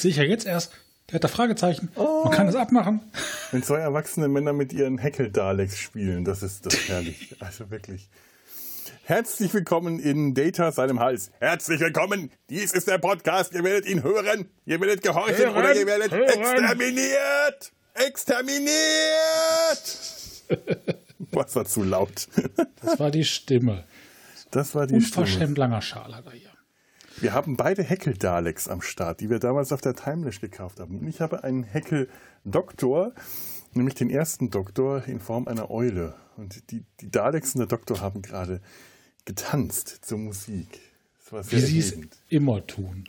Das sehe ich ja jetzt erst. Der hat da Fragezeichen. Oh. Man kann das abmachen. Wenn zwei erwachsene Männer mit ihren Heckel-Daleks spielen, das ist das herrlich. Also wirklich. Herzlich willkommen in Data seinem Hals. Herzlich willkommen. Dies ist der Podcast. Ihr werdet ihn hören. Ihr werdet gehorchen hören, oder ihr werdet hören. exterminiert. Exterminiert. Was war zu laut? Das war die Stimme. Das war die Unverschämt Stimme. langer Schal hat er hier. Wir haben beide Heckel-Daleks am Start, die wir damals auf der Timelash gekauft haben. Und ich habe einen Heckel-Doktor, nämlich den ersten Doktor in Form einer Eule. Und die, die Daleks und der Doktor haben gerade getanzt zur Musik. Wie sie es immer tun.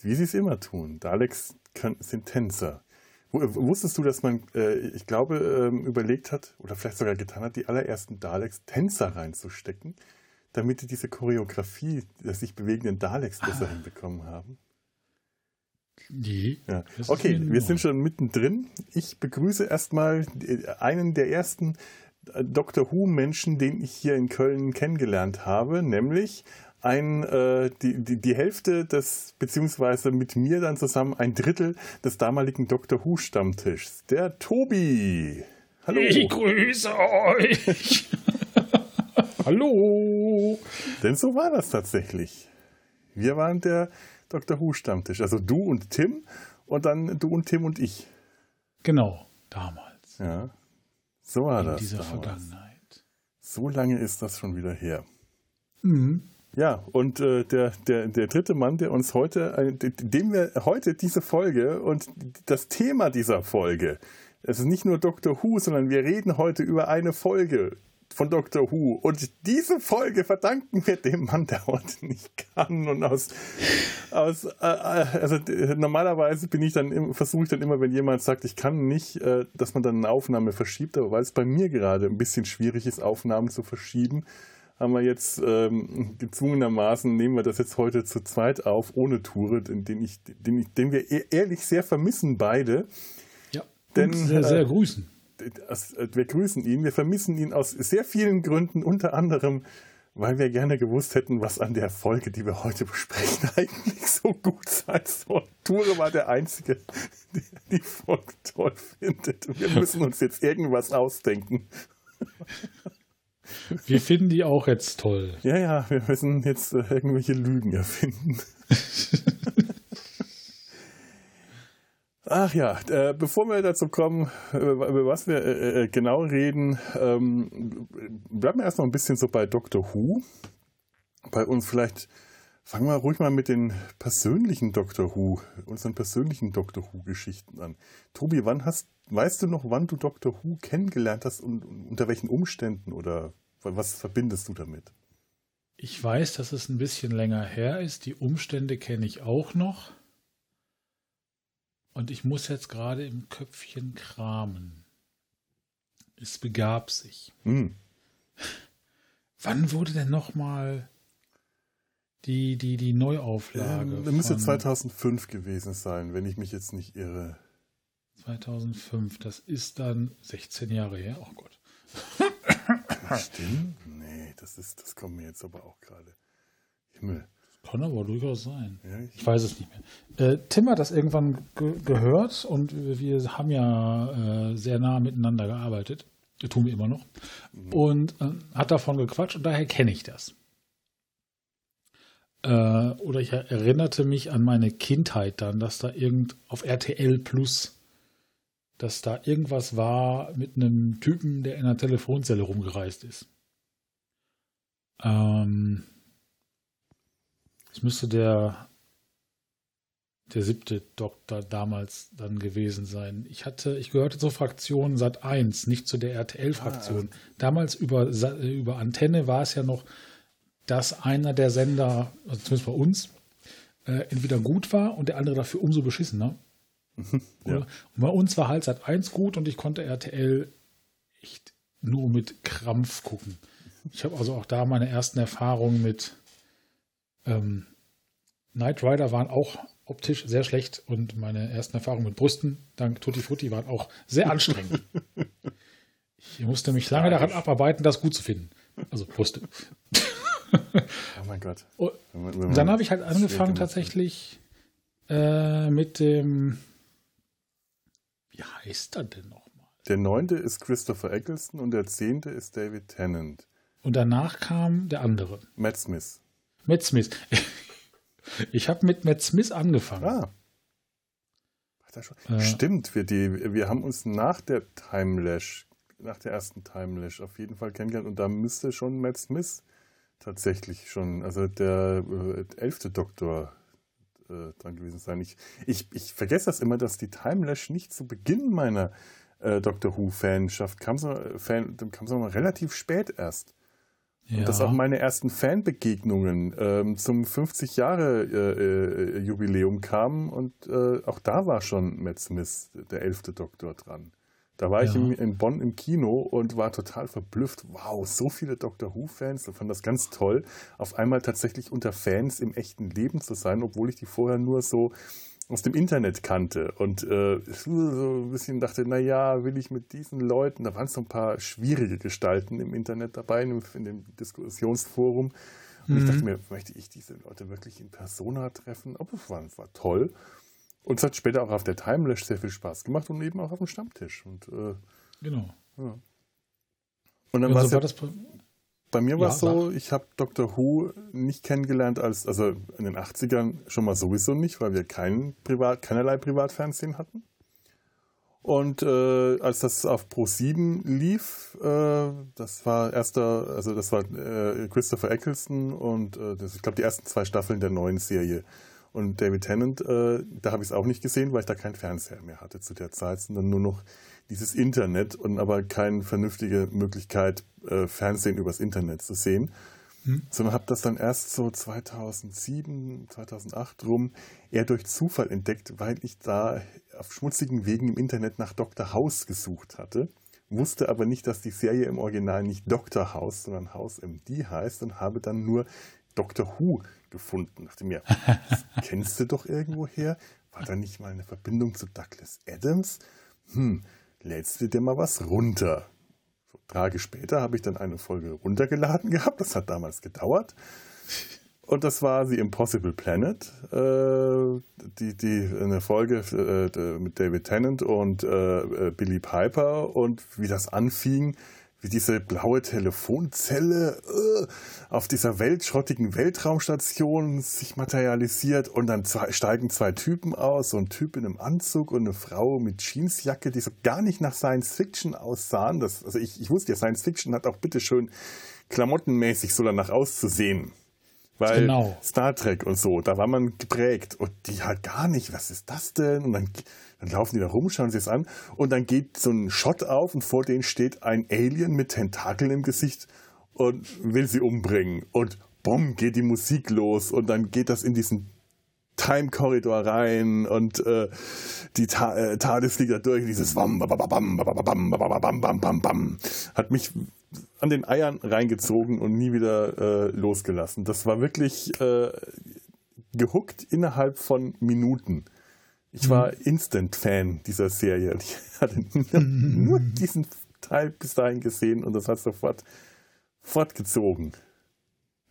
Wie sie es immer tun. Daleks können, sind Tänzer. Wusstest du, dass man, äh, ich glaube, ähm, überlegt hat oder vielleicht sogar getan hat, die allerersten Daleks Tänzer reinzustecken? Damit die diese Choreografie der sich bewegenden Daleks besser ah. hinbekommen haben? Nee. Ja. Okay, wir sind schon mittendrin. Ich begrüße erstmal einen der ersten äh, Doctor Who-Menschen, den ich hier in Köln kennengelernt habe, nämlich ein, äh, die, die, die Hälfte des, beziehungsweise mit mir dann zusammen ein Drittel des damaligen Doctor Who-Stammtischs, der Tobi. Hallo. Ich grüße euch. Hallo! Denn so war das tatsächlich. Wir waren der Dr. Who-Stammtisch. Also du und Tim und dann du und Tim und ich. Genau, damals. Ja. So war In das. In dieser damals. Vergangenheit. So lange ist das schon wieder her. Mhm. Ja, und äh, der, der, der dritte Mann, der uns heute, äh, dem wir heute diese Folge und das Thema dieser Folge, es ist nicht nur Dr. Who, sondern wir reden heute über eine Folge, von Dr. Who. Und diese Folge verdanken wir dem Mann, der heute nicht kann. Und aus, aus äh, äh also normalerweise bin ich dann, versuche ich dann immer, wenn jemand sagt, ich kann nicht, äh, dass man dann eine Aufnahme verschiebt. Aber weil es bei mir gerade ein bisschen schwierig ist, Aufnahmen zu verschieben, haben wir jetzt ähm, gezwungenermaßen, nehmen wir das jetzt heute zu zweit auf, ohne Toure, den, den, ich, den, ich, den wir e-, ehrlich sehr vermissen, beide. Ja, Denn, sehr, sehr äh, grüßen wir grüßen ihn. Wir vermissen ihn aus sehr vielen Gründen, unter anderem, weil wir gerne gewusst hätten, was an der Folge, die wir heute besprechen, eigentlich so gut sein soll. Ture war der Einzige, der die Folge toll findet. Wir müssen uns jetzt irgendwas ausdenken. Wir finden die auch jetzt toll. Ja, ja, wir müssen jetzt äh, irgendwelche Lügen erfinden. Ach ja, äh, bevor wir dazu kommen, äh, über was wir äh, äh, genau reden, ähm, bleiben wir erstmal ein bisschen so bei Dr. Who. Bei uns vielleicht, fangen wir ruhig mal mit den persönlichen Dr. Who, unseren persönlichen Dr. Who-Geschichten an. Tobi, wann hast, weißt du noch, wann du Dr. Who kennengelernt hast und unter welchen Umständen oder was verbindest du damit? Ich weiß, dass es ein bisschen länger her ist. Die Umstände kenne ich auch noch. Und ich muss jetzt gerade im Köpfchen kramen. Es begab sich. Hm. Wann wurde denn nochmal die, die, die Neuauflage? Ähm, das müsste 2005 gewesen sein, wenn ich mich jetzt nicht irre. 2005, das ist dann 16 Jahre her. Oh Gott. Stimmt? Nee, das, ist, das kommt mir jetzt aber auch gerade. Himmel. Kann aber durchaus sein. Ja, ich, ich, weiß es nicht mehr. Äh, Tim hat das irgendwann ge gehört und wir haben ja äh, sehr nah miteinander gearbeitet. Das tun wir immer noch. Mhm. Und äh, hat davon gequatscht und daher kenne ich das. Äh, oder ich erinnerte mich an meine Kindheit dann, dass da irgend auf RTL Plus, dass da irgendwas war mit einem Typen, der in einer Telefonzelle rumgereist ist. Ähm, es müsste der, der siebte Doktor damals dann gewesen sein. Ich hatte, ich gehörte zur Fraktion Sat 1, nicht zu der RTL-Fraktion. Ah, damals über, über Antenne war es ja noch, dass einer der Sender, also zumindest bei uns, äh, entweder gut war und der andere dafür umso beschissener. ja. Und bei uns war halt Sat 1 gut und ich konnte RTL echt nur mit Krampf gucken. Ich habe also auch da meine ersten Erfahrungen mit ähm, Knight Rider waren auch optisch sehr schlecht und meine ersten Erfahrungen mit Brüsten, dank Tutti Frutti, waren auch sehr anstrengend. ich musste mich lange daran abarbeiten, das gut zu finden. Also Brüste. oh mein Gott. Und dann habe ich halt angefangen tatsächlich äh, mit dem, wie heißt er denn nochmal? Der neunte ist Christopher Eccleston und der zehnte ist David Tennant. Und danach kam der andere. Matt Smith. Matt Smith. Ich habe mit Matt Smith angefangen. Ah. Äh, Stimmt, wir, die, wir haben uns nach der Timelash, nach der ersten Timelash auf jeden Fall kennengelernt und da müsste schon Matt Smith tatsächlich schon, also der äh, elfte Doktor äh, dran gewesen sein. Ich, ich, ich vergesse das immer, dass die Timelash nicht zu Beginn meiner äh, Doctor Who-Fanschaft kam, so, Fan, kam so mal relativ spät erst. Ja. Und das auch meine ersten Fanbegegnungen ähm, zum 50 Jahre äh, äh, Jubiläum kamen und äh, auch da war schon Matt Smith, der elfte Doktor, dran. Da war ja. ich in, in, Bonn im Kino und war total verblüfft. Wow, so viele Doctor Who-Fans. Ich fand das ganz toll, auf einmal tatsächlich unter Fans im echten Leben zu sein, obwohl ich die vorher nur so aus dem Internet kannte und äh, so ein bisschen dachte, naja, will ich mit diesen Leuten, da waren so ein paar schwierige Gestalten im Internet dabei, in, dem Diskussionsforum. Und mhm. ich dachte mhm. mir, möchte ich diese Leute wirklich in Persona treffen? Aber es war, war toll. Und es hat später auch auf der Timelash sehr viel Spaß gemacht und eben auch auf dem Stammtisch. Und, äh, genau. Ja. Und dann ja, so war das bei mir war es so, ich habe Dr. Who nicht kennengelernt als, also in den 80ern schon mal sowieso nicht, weil wir kein Privat, keinerlei Privatfernsehen hatten. Und äh, als das auf Pro 7 lief, äh, das war erster, also das war äh, Christopher Eccleston und äh, das, ich glaube die ersten zwei Staffeln der neuen Serie. Und David Tennant, äh, da habe ich es auch nicht gesehen, weil ich da keinen Fernseher mehr hatte zu der Zeit, sondern nur noch dieses Internet und aber keine vernünftige Möglichkeit, äh, Fernsehen übers Internet zu sehen. Hm. Sondern habe das dann erst so 2007, 2008 rum eher durch Zufall entdeckt, weil ich da auf schmutzigen Wegen im Internet nach Dr. House gesucht hatte. Wusste aber nicht, dass die Serie im Original nicht Dr. House, sondern House MD heißt und habe dann nur Dr. Who gefunden. Dachte mir, das kennst du doch irgendwo her? War da nicht mal eine Verbindung zu Douglas Adams? Hm, lädst du dir mal was runter. So, Tage später habe ich dann eine Folge runtergeladen gehabt. Das hat damals gedauert. Und das war The Impossible Planet, äh, die, die, eine Folge äh, mit David Tennant und äh, Billy Piper und wie das anfing, wie diese blaue Telefonzelle äh, auf dieser weltschrottigen Weltraumstation sich materialisiert und dann zwei, steigen zwei Typen aus, so ein Typ in einem Anzug und eine Frau mit Jeansjacke, die so gar nicht nach Science Fiction aussahen. Das, also ich, ich wusste ja, Science Fiction hat auch bitteschön klamottenmäßig so danach auszusehen. Weil genau. Star Trek und so, da war man geprägt und die halt gar nicht, was ist das denn? Und dann dann laufen die da rum, schauen sie es an und dann geht so ein Shot auf und vor denen steht ein Alien mit Tentakeln im Gesicht und will sie umbringen. Und bumm, geht die Musik los und dann geht das in diesen Time-Korridor rein und äh, die äh, TARDIS fliegt da durch. Dieses bam bam, bam, bam, bam, bam, bam, bam, hat mich an den Eiern reingezogen und nie wieder äh, losgelassen. Das war wirklich äh, gehuckt innerhalb von Minuten. Ich war Instant-Fan dieser Serie. Ich hatte nur diesen Teil bis dahin gesehen und das hat sofort fortgezogen.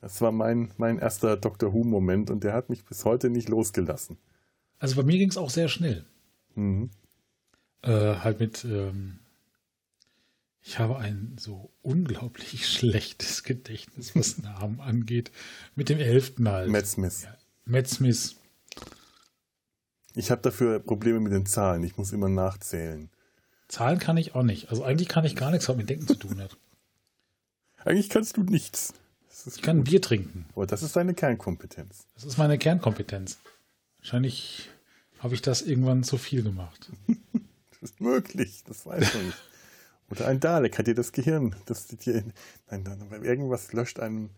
Das war mein, mein erster Doctor Who-Moment und der hat mich bis heute nicht losgelassen. Also bei mir ging es auch sehr schnell. Mhm. Äh, halt mit, ähm, ich habe ein so unglaublich schlechtes Gedächtnis, was Namen angeht. Mit dem Elften halt. Matt Smith. Ja, Matt Smith. Ich habe dafür Probleme mit den Zahlen. Ich muss immer nachzählen. Zahlen kann ich auch nicht. Also eigentlich kann ich gar nichts, was mit Denken zu tun hat. Eigentlich kannst du nichts. Ich kann gut. Bier trinken. Aber das ist deine Kernkompetenz. Das ist meine Kernkompetenz. Wahrscheinlich habe ich das irgendwann zu viel gemacht. das ist möglich, das weiß man nicht. Oder ein Dalek hat dir das Gehirn. Das dir, nein, nein, irgendwas löscht einem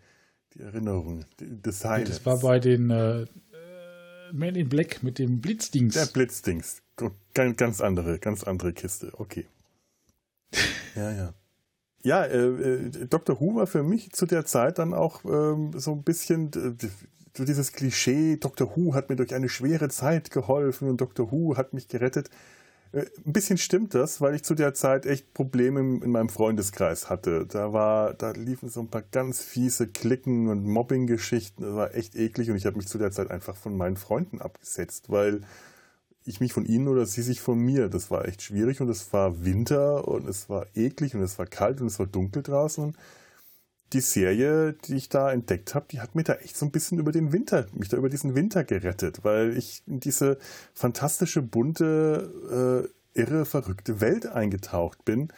die Erinnerung. Das, das war bei den äh, man in Black mit dem Blitzdings. Der Blitzdings. Ganz, ganz andere, ganz andere Kiste. Okay. ja, ja. Ja, äh, äh, Dr. Who war für mich zu der Zeit dann auch ähm, so ein bisschen so dieses Klischee, Dr. Who hat mir durch eine schwere Zeit geholfen und Dr. Who hat mich gerettet. Äh, ein bisschen stimmt das, weil ich zu der Zeit echt Probleme in meinem Freundeskreis hatte. Da war, da liefen so ein paar ganz fiese Klicken und Mobbing-Geschichten. Das war echt eklig und ich habe mich zu der Zeit einfach von meinen Freunden abgesetzt, weil ich mich von ihnen oder sie sich von mir. Das war echt schwierig und es war Winter und es war eklig und es war kalt und es war dunkel draußen. Und die Serie, die ich da entdeckt habe, die hat mir da echt so ein bisschen über den Winter, mich da über diesen Winter gerettet, weil ich in diese fantastische, bunte, äh, irre, verrückte Welt eingetaucht bin.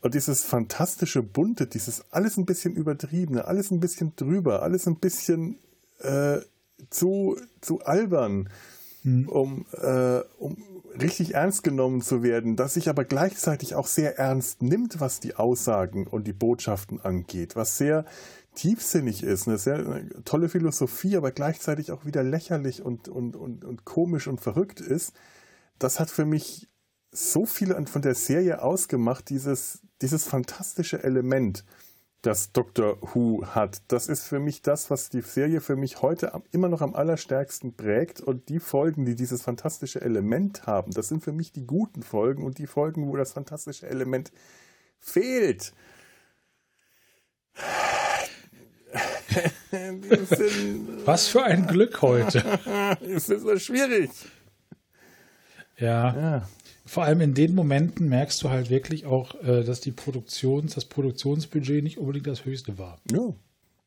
Und dieses fantastische, bunte, dieses alles ein bisschen übertriebene, alles ein bisschen drüber, alles ein bisschen äh, zu, zu albern, mhm. um, äh, um richtig ernst genommen zu werden, das sich aber gleichzeitig auch sehr ernst nimmt, was die Aussagen und die Botschaften angeht, was sehr tiefsinnig ist, eine sehr eine tolle Philosophie, aber gleichzeitig auch wieder lächerlich und, und, und, und komisch und verrückt ist, das hat für mich so viel von der Serie ausgemacht, dieses, dieses fantastische Element das Doctor Who hat. Das ist für mich das, was die Serie für mich heute immer noch am allerstärksten prägt. Und die Folgen, die dieses fantastische Element haben, das sind für mich die guten Folgen und die Folgen, wo das fantastische Element fehlt. was für ein Glück heute. es ist so schwierig. Ja. ja vor allem in den Momenten merkst du halt wirklich auch, äh, dass die Produktions, das Produktionsbudget nicht unbedingt das höchste war. Ja.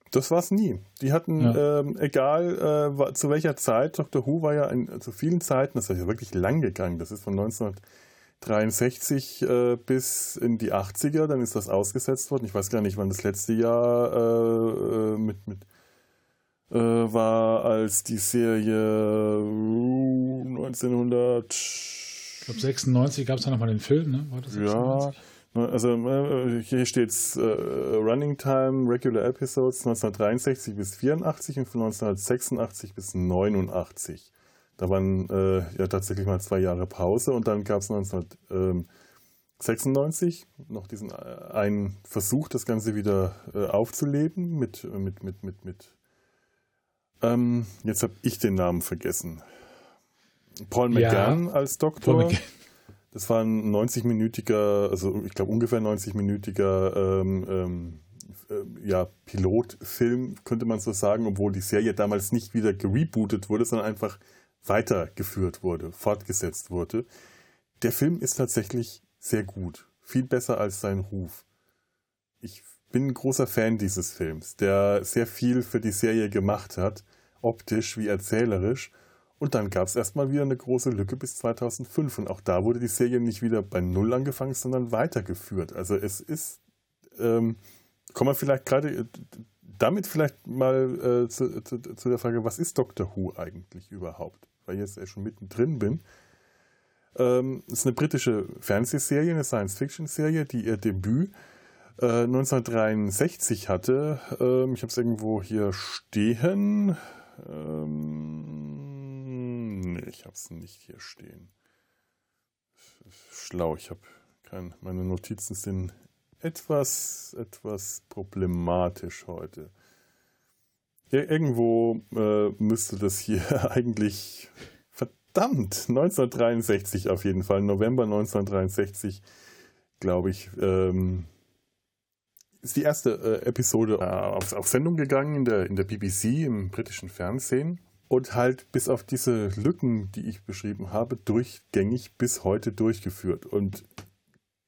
Das war es nie. Die hatten, ja. ähm, egal äh, zu welcher Zeit, Dr. Who war ja in, zu vielen Zeiten, das ist ja wirklich lang gegangen. Das ist von 1963 äh, bis in die 80er, dann ist das ausgesetzt worden. Ich weiß gar nicht, wann das letzte Jahr äh, äh mit, mit äh, war, als die Serie 1900 ich glaube, 96 gab es dann nochmal den Film, ne? War das 96? Ja, also äh, hier steht es uh, Running Time, Regular Episodes 1963 bis 84 und von 1986 bis 89. Da waren äh, ja tatsächlich mal zwei Jahre Pause und dann gab es 1996 noch diesen äh, einen Versuch, das Ganze wieder äh, aufzuleben mit, mit, mit, mit, mit ähm, jetzt habe ich den Namen vergessen. Paul McGann ja. als Doktor. Das war ein 90-minütiger, also ich glaube ungefähr 90-minütiger ähm, ähm, äh, ja, Pilotfilm, könnte man so sagen, obwohl die Serie damals nicht wieder gerebootet wurde, sondern einfach weitergeführt wurde, fortgesetzt wurde. Der Film ist tatsächlich sehr gut. Viel besser als sein Ruf. Ich bin ein großer Fan dieses Films, der sehr viel für die Serie gemacht hat, optisch wie erzählerisch. Und dann gab es erstmal wieder eine große Lücke bis 2005. Und auch da wurde die Serie nicht wieder bei Null angefangen, sondern weitergeführt. Also es ist, ähm, kommen wir vielleicht gerade äh, damit vielleicht mal äh, zu, zu, zu, der Frage, was ist Doctor Who eigentlich überhaupt? Weil ich jetzt schon mittendrin bin. Ähm, es ist eine britische Fernsehserie, eine Science-Fiction-Serie, die ihr Debüt äh, 1963 hatte. Ähm, ich habe es irgendwo hier stehen. Ähm, ich habe es nicht hier stehen. Schlau, ich habe kein, meine Notizen sind etwas, etwas problematisch heute. Ja, irgendwo äh, müsste das hier eigentlich, verdammt, 1963 auf jeden Fall, November 1963, glaube ich, ähm, ist die erste äh, Episode äh, auf, auf, Sendung gegangen in der, in der BBC, im britischen Fernsehen. Und halt bis auf diese Lücken, die ich beschrieben habe, durchgängig bis heute durchgeführt. Und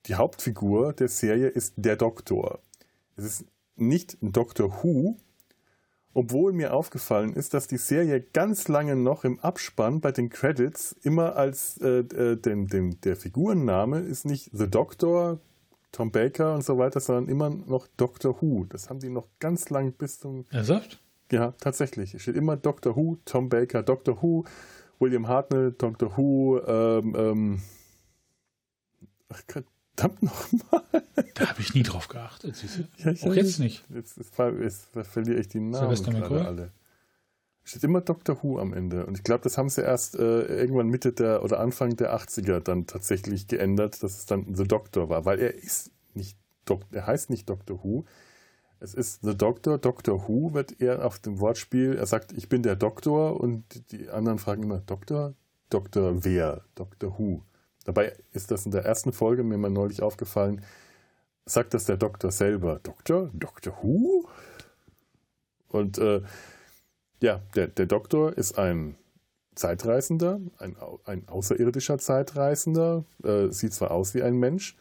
die Hauptfigur der Serie ist der Doktor. Es ist nicht Doctor Who, obwohl mir aufgefallen ist, dass die Serie ganz lange noch im Abspann bei den Credits immer als äh, äh den, den, der Figurenname ist nicht The Doctor, Tom Baker und so weiter, sondern immer noch Doctor Who. Das haben die noch ganz lang bis zum. Ernsthaft? Ja, tatsächlich. Es steht immer Doctor Who, Tom Baker, Doctor Who, William Hartnell, Doctor Who, ähm, ähm, ach, verdammt nochmal. Da habe ich nie drauf geachtet, siehst du? Ja, Auch jetzt nicht. Jetzt, jetzt, jetzt, jetzt verliere ich die Namen gerade alle steht immer Doctor Who am Ende. Und ich glaube, das haben sie erst äh, irgendwann Mitte der oder Anfang der 80er dann tatsächlich geändert, dass es dann The Doctor war, weil er ist nicht Doktor, er heißt nicht Doctor Who. Es ist The Doctor, Doctor Who wird er auf dem Wortspiel, er sagt, ich bin der Doktor und die anderen fragen immer, Doktor? Doktor wer? Doctor Who. Dabei ist das in der ersten Folge mir mal neulich aufgefallen, sagt das der Doktor selber. Doktor? Doktor Who? Und äh, ja, der, der Doktor ist ein Zeitreisender, ein, ein außerirdischer Zeitreisender, äh, sieht zwar aus wie ein Mensch,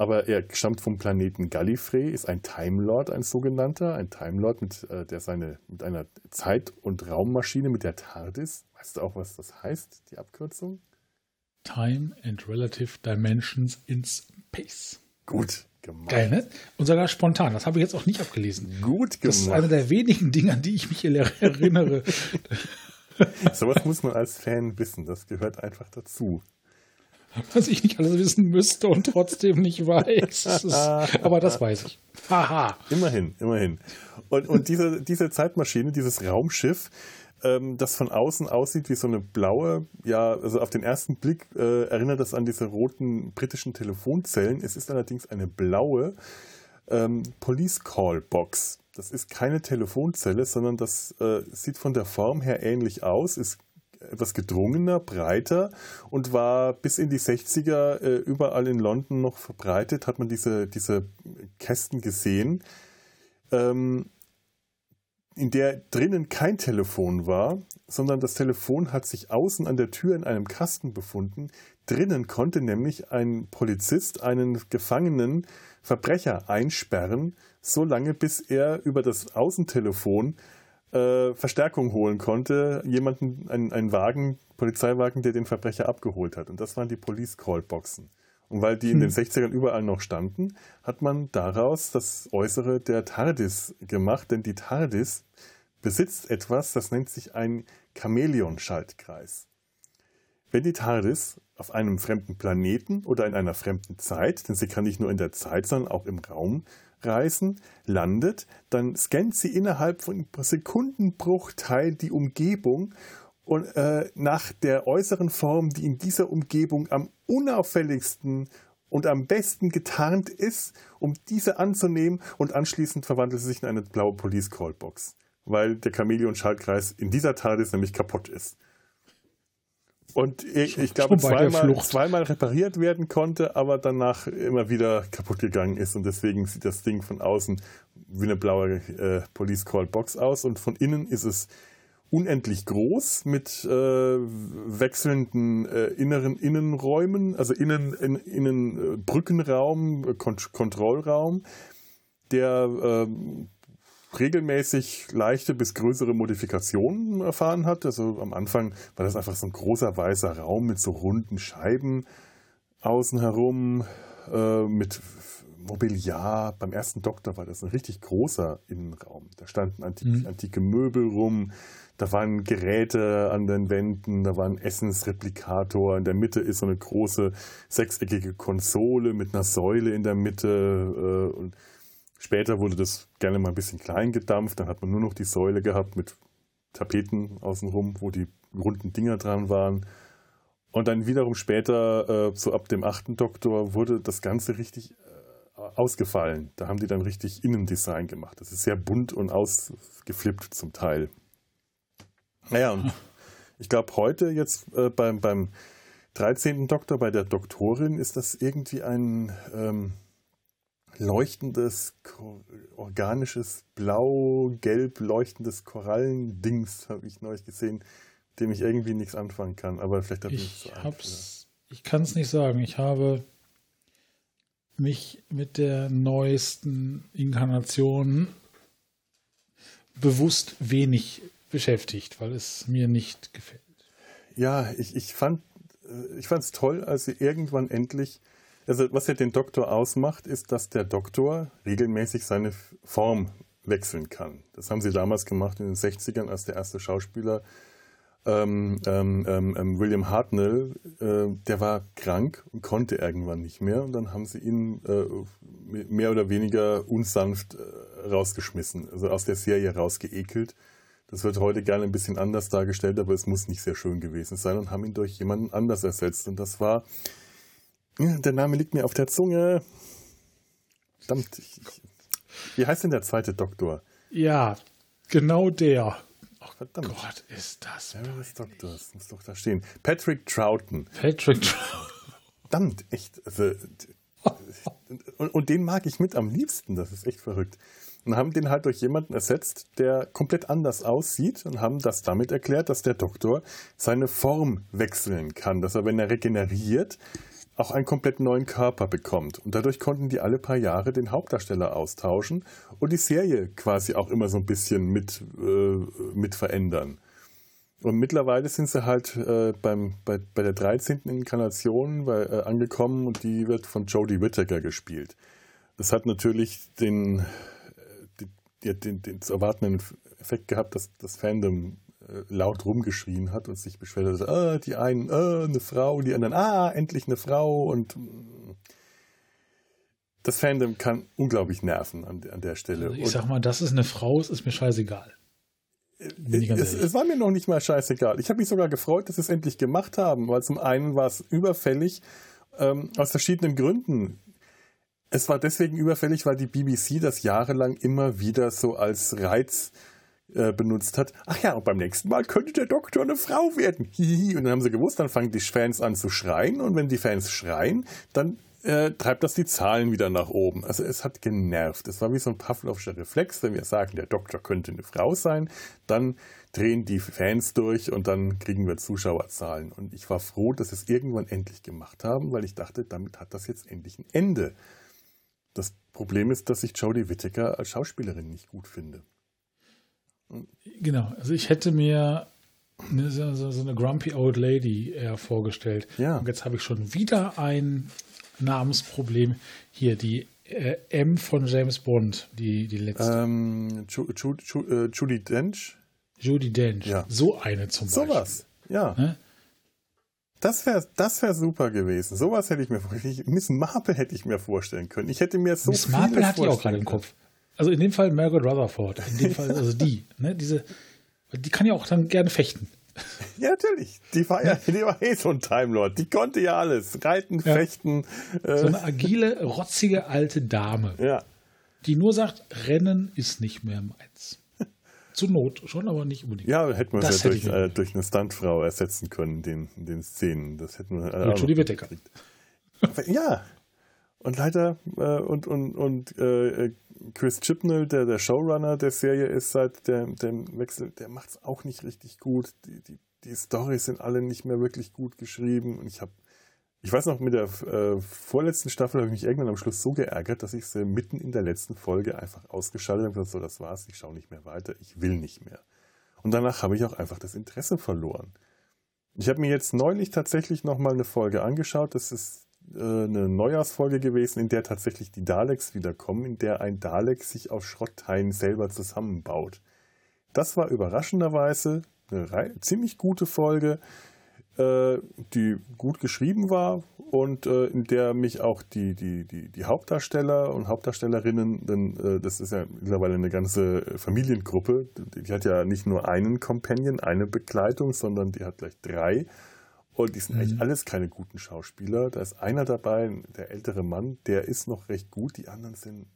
aber er stammt vom Planeten Gallifrey, ist ein Time Lord, ein sogenannter, ein Time Lord, mit, äh, der seine, mit einer Zeit- und Raummaschine, mit der TARDIS. Weißt du auch, was das heißt, die Abkürzung? Time and Relative Dimensions in Space. Gut gemacht. Geil, ne? Und sogar spontan. Das habe ich jetzt auch nicht abgelesen. Gut gemacht. Das ist einer der wenigen Dinge, an die ich mich erinnere. Sowas muss man als Fan wissen. Das gehört einfach dazu. Was ich nicht alles wissen müsste und trotzdem nicht weiß. aber das weiß ich. Haha. Immerhin, immerhin. Und, und diese, diese Zeitmaschine, dieses Raumschiff, ähm, das von außen aussieht wie so eine blaue, ja, also auf den ersten Blick äh, erinnert das an diese roten britischen Telefonzellen. Es ist allerdings eine blaue ähm, Police Call Box. Das ist keine Telefonzelle, sondern das äh, sieht von der Form her ähnlich aus, ist etwas gedrungener, breiter und war bis in die 60er äh, überall in London noch verbreitet, hat man diese, diese Kästen gesehen, ähm, in der drinnen kein Telefon war, sondern das Telefon hat sich außen an der Tür in einem Kasten befunden. Drinnen konnte nämlich ein Polizist einen gefangenen Verbrecher einsperren, so lange bis er über das Außentelefon äh, Verstärkung holen konnte, jemanden, einen, einen Wagen, Polizeiwagen, der den Verbrecher abgeholt hat. Und das waren die Police Call Boxen. Und weil die in den 60ern hm. überall noch standen, hat man daraus das Äußere der TARDIS gemacht, denn die TARDIS besitzt etwas, das nennt sich ein Chamäleon-Schaltkreis. Wenn die TARDIS auf einem fremden Planeten oder in einer fremden Zeit, denn sie kann nicht nur in der Zeit, sondern auch im Raum reisen, landet, dann scannt sie innerhalb von Sekundenbruchteil die Umgebung und äh, nach der äußeren Form, die in dieser Umgebung am unauffälligsten und am besten getarnt ist, um diese anzunehmen und anschließend verwandelt sie sich in eine blaue Police Call Box, weil der Chamäleon-Schaltkreis in dieser TARDIS nämlich kaputt ist. Und ich, ich glaube, zweimal, zweimal repariert werden konnte, aber danach immer wieder kaputt gegangen ist. Und deswegen sieht das Ding von außen wie eine blaue äh, Police Call Box aus. Und von innen ist es unendlich groß mit äh, wechselnden äh, inneren Innenräumen, also innen, in, innen äh, Brückenraum, Kont Kontrollraum, der ähm, regelmäßig leichte bis größere Modifikationen erfahren hat. Also am Anfang war das einfach so ein großer weißer Raum mit so runden Scheiben außen herum, äh, mit Mobiliar. Beim ersten Doktor war das ein richtig großer Innenraum. Da standen antik, mhm. antike Möbel rum, da waren Geräte an den Wänden, da war ein Essensreplikator. In der Mitte ist so eine große sechseckige Konsole mit einer Säule in der Mitte. Äh, und später wurde das gerne mal ein bisschen klein gedampft. Dann hat man nur noch die Säule gehabt mit Tapeten außenrum, wo die runden Dinger dran waren. Und dann wiederum später, äh, so ab dem achten Doktor, wurde das Ganze richtig äh, ausgefallen. Da haben die dann richtig Innendesign gemacht. Das ist sehr bunt und ausgeflippt zum Teil. Naja, und ich glaube, heute jetzt äh, beim, beim 13. Doktor, bei der Doktorin, ist das irgendwie ein ähm, leuchtendes, organisches, blau-gelb leuchtendes Korallendings, habe ich neulich gesehen, dem ich irgendwie nichts anfangen kann. Aber vielleicht habe ich nicht so Ich kann es nicht sagen. Ich habe mich mit der neuesten Inkarnation bewusst wenig beschäftigt, weil es mir nicht gefällt. Ja, ich, ich fand äh, ich es toll, als sie irgendwann endlich, also was ja den Doktor ausmacht, ist, dass der Doktor regelmäßig seine Form wechseln kann. Das haben sie damals gemacht in den 60ern, als der erste Schauspieler ähm, ähm, ähm, ähm, William Hartnell, äh, der war krank und konnte irgendwann nicht mehr. Und dann haben sie ihn äh, mehr oder weniger unsanft äh, rausgeschmissen, also aus der Serie rausgeekelt. Das wird heute gerne ein bisschen anders dargestellt, aber es muss nicht sehr schön gewesen sein und haben ihn durch jemanden anders ersetzt. Und das war, der Name liegt mir auf der Zunge. Verdammt, ich, wie heißt denn der zweite Doktor? Ja, genau der. Ach, Verdammt. Gott, ist das. Ja, das Doktor, das muss doch da stehen. Patrick Troughton. Patrick Troughton. verdammt, echt. Also, und, und, den mag ich mit am liebsten, das ist echt verrückt. Und haben den halt durch jemanden ersetzt, der komplett anders aussieht und haben das damit erklärt, dass der Doktor seine Form wechseln kann, dass er, wenn er regeneriert, auch einen komplett neuen Körper bekommt. Und dadurch konnten die alle paar Jahre den Hauptdarsteller austauschen und die Serie quasi auch immer so ein bisschen mit, äh, mit verändern. Und mittlerweile sind sie halt äh, beim, bei, bei der 13. Inkarnation bei, äh, angekommen und die wird von Jodie Whittaker gespielt. Das hat natürlich den, äh, den, den, den zu erwartenden Effekt gehabt, dass das Fandom laut rumgeschrien hat und sich beschwert hat, ah, die einen, ah, eine Frau, die anderen, ah, endlich eine Frau und mm, das Fandom kann unglaublich nerven an, an der Stelle. Also ich sag mal, dass es eine Frau ist, ist mir scheißegal. Es, es, war mir noch nicht mal scheißegal. Ich habe mich sogar gefreut, dass sie es endlich gemacht haben, weil zum einen war es überfällig, ähm, aus verschiedenen Gründen. Es war deswegen überfällig, weil die BBC das jahrelang immer wieder so als Reiz äh, benutzt hat. Ach ja, und beim nächsten Mal könnte der Doktor eine Frau werden. Hihi. Und dann haben sie gewusst, dann fangen die Fans an zu schreien. Und wenn die Fans schreien, dann äh, treibt das die Zahlen wieder nach oben. Also es hat genervt. Es war wie so ein Pavlovscher Reflex, wenn wir sagen, der Doktor könnte eine Frau sein, dann drehen die Fans durch und dann kriegen wir Zuschauerzahlen. Und ich war froh, dass sie es irgendwann endlich gemacht haben, weil ich dachte, damit hat das jetzt endlich ein Ende. Das Problem ist, dass ich Jodie Whittaker als Schauspielerin nicht gut finde. Genau, also ich hätte mir eine, so, so, eine grumpy old lady eher vorgestellt. Ja. Und jetzt habe ich schon wieder ein Namensproblem. Hier die äh, M von James Bond, die, die letzte. Ähm, Ju, Ju, Ju, äh, Judy Dench. Judy Dench. Ja. So eine zum Beispiel. Sowas, ja. Ne? Das wäre das wär super gewesen. Sowas hätte ich mir vorgestellt. Miss Marple hätte ich mir vorstellen können. Ich hätte mir so Miss Marple hatte ich auch gerade im Kopf. Also in dem Fall Margaret Rutherford. In dem Fall, also die. Ne, diese, die kann ja auch dann gerne fechten. Ja, natürlich. Die war ja, die war eh so ein Time Lord. Die konnte ja alles. Reiten, ja. fechten. Äh. So eine agile, rotzige alte Dame. Ja. Die nur sagt, Rennen ist nicht mehr meins. Zur Not schon, aber nicht unbedingt. Ja, hätten wir es ja durch, äh, durch, eine Stuntfrau ersetzen können, den, den Szenen. Das hätten wir. Äh, Judy Whittaker. Ja. Und leider, äh, und, und, und äh, Chris Chibnall, der der Showrunner der Serie ist seit dem, dem Wechsel, der macht es auch nicht richtig gut. Die, die, die Storys sind alle nicht mehr wirklich gut geschrieben. Und ich habe, ich weiß noch, mit der äh, vorletzten Staffel habe ich mich irgendwann am Schluss so geärgert, dass ich sie mitten in der letzten Folge einfach ausgeschaltet habe und gesagt, so, das war's, ich schaue nicht mehr weiter, ich will nicht mehr. Und danach habe ich auch einfach das Interesse verloren. Ich habe mir jetzt neulich tatsächlich nochmal eine Folge angeschaut. Das ist eine Neujahrsfolge gewesen, in der tatsächlich die Daleks wiederkommen, in der ein Dalek sich aus Schrottteilen selber zusammenbaut. Das war überraschenderweise eine ziemlich gute Folge, äh, die gut geschrieben war und äh, in der mich auch die, die, die, die Hauptdarsteller und Hauptdarstellerinnen, denn das ist ja mittlerweile eine ganze Familiengruppe, die hat ja nicht nur einen Companion, eine Begleitung, sondern die hat gleich drei und die sind mhm. eigentlich alles keine guten Schauspieler. Da ist einer dabei, der ältere Mann, der ist noch recht gut. Die anderen sind,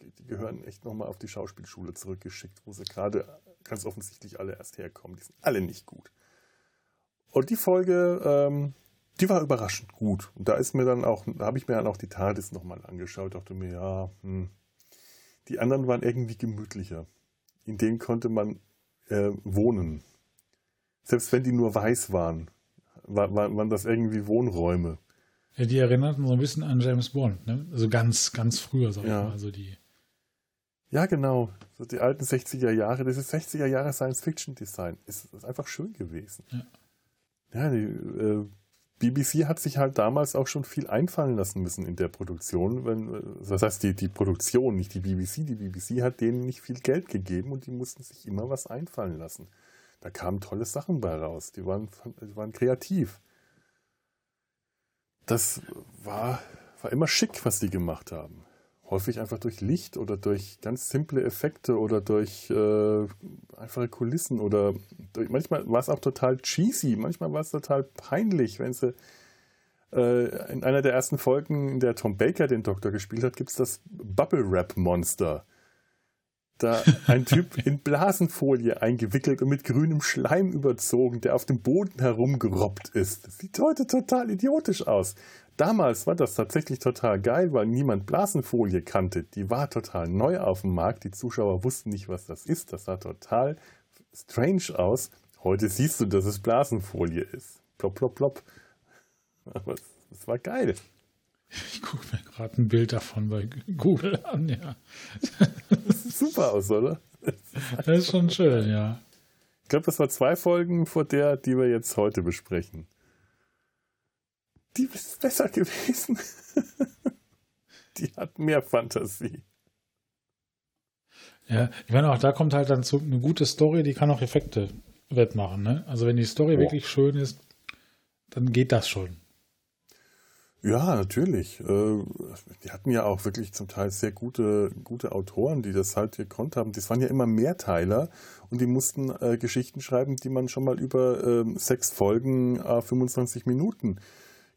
die, die gehören echt nochmal auf die Schauspielschule zurückgeschickt, wo sie gerade ganz offensichtlich alle erst herkommen. Die sind alle nicht gut. Und die Folge, ähm, die war überraschend gut. Und da ist mir dann auch, da habe ich mir dann auch die TARDIS nochmal angeschaut, dachte mir, ja, hm. die anderen waren irgendwie gemütlicher. In denen konnte man äh, wohnen. Selbst wenn die nur weiß waren, war, war, waren das irgendwie Wohnräume. Ja, die erinnerten so ein bisschen an James Bond, ne? Also ganz, ganz früher, sag ich mal. Also die. Ja, genau. So die alten 60er Jahre, das ist 60er Jahre Science-Fiction-Design. Ist, ist einfach schön gewesen. Ja, ja die äh, BBC hat sich halt damals auch schon viel einfallen lassen müssen in der Produktion. Wenn, äh, das heißt, die, die Produktion, nicht die BBC. Die BBC hat denen nicht viel Geld gegeben und die mussten sich immer was einfallen lassen da kamen tolle Sachen bei raus. Die waren, die waren kreativ. Das war, war immer schick, was die gemacht haben. Häufig einfach durch Licht oder durch ganz simple Effekte oder durch äh, einfache Kulissen oder durch, manchmal war es auch total cheesy, manchmal war es total peinlich, wenn sie äh, in einer der ersten Folgen, in der Tom Baker den Doktor gespielt hat, gibt es das Bubble Wrap Monster da ein Typ in Blasenfolie eingewickelt und mit grünem Schleim überzogen, der auf dem Boden herumgerobbt ist. Das sieht heute total idiotisch aus. Damals war das tatsächlich total geil, weil niemand Blasenfolie kannte. Die war total neu auf dem Markt. Die Zuschauer wussten nicht, was das ist. Das sah total strange aus. Heute siehst du, dass es Blasenfolie ist. Plop, plop, plop. Aber es war geil. Ich gucke mir gerade ein Bild davon bei Google an, ja. Das sieht super aus, oder? Das ist schon schön, ja. Ich glaube, das war zwei Folgen vor der, die wir jetzt heute besprechen. Die ist besser gewesen. Die hat mehr Fantasie. Ja, ich meine, auch da kommt halt dann zu eine gute Story, die kann auch Effekte wettmachen. Ne? Also wenn die Story oh. wirklich schön ist, dann geht das schon. Ja, natürlich. Äh, die hatten ja auch wirklich zum Teil sehr gute, gute Autoren, die das halt gekonnt haben. Das waren ja immer Mehrteiler und die mussten äh, Geschichten schreiben, die man schon mal über äh, sechs Folgen, äh, 25 Minuten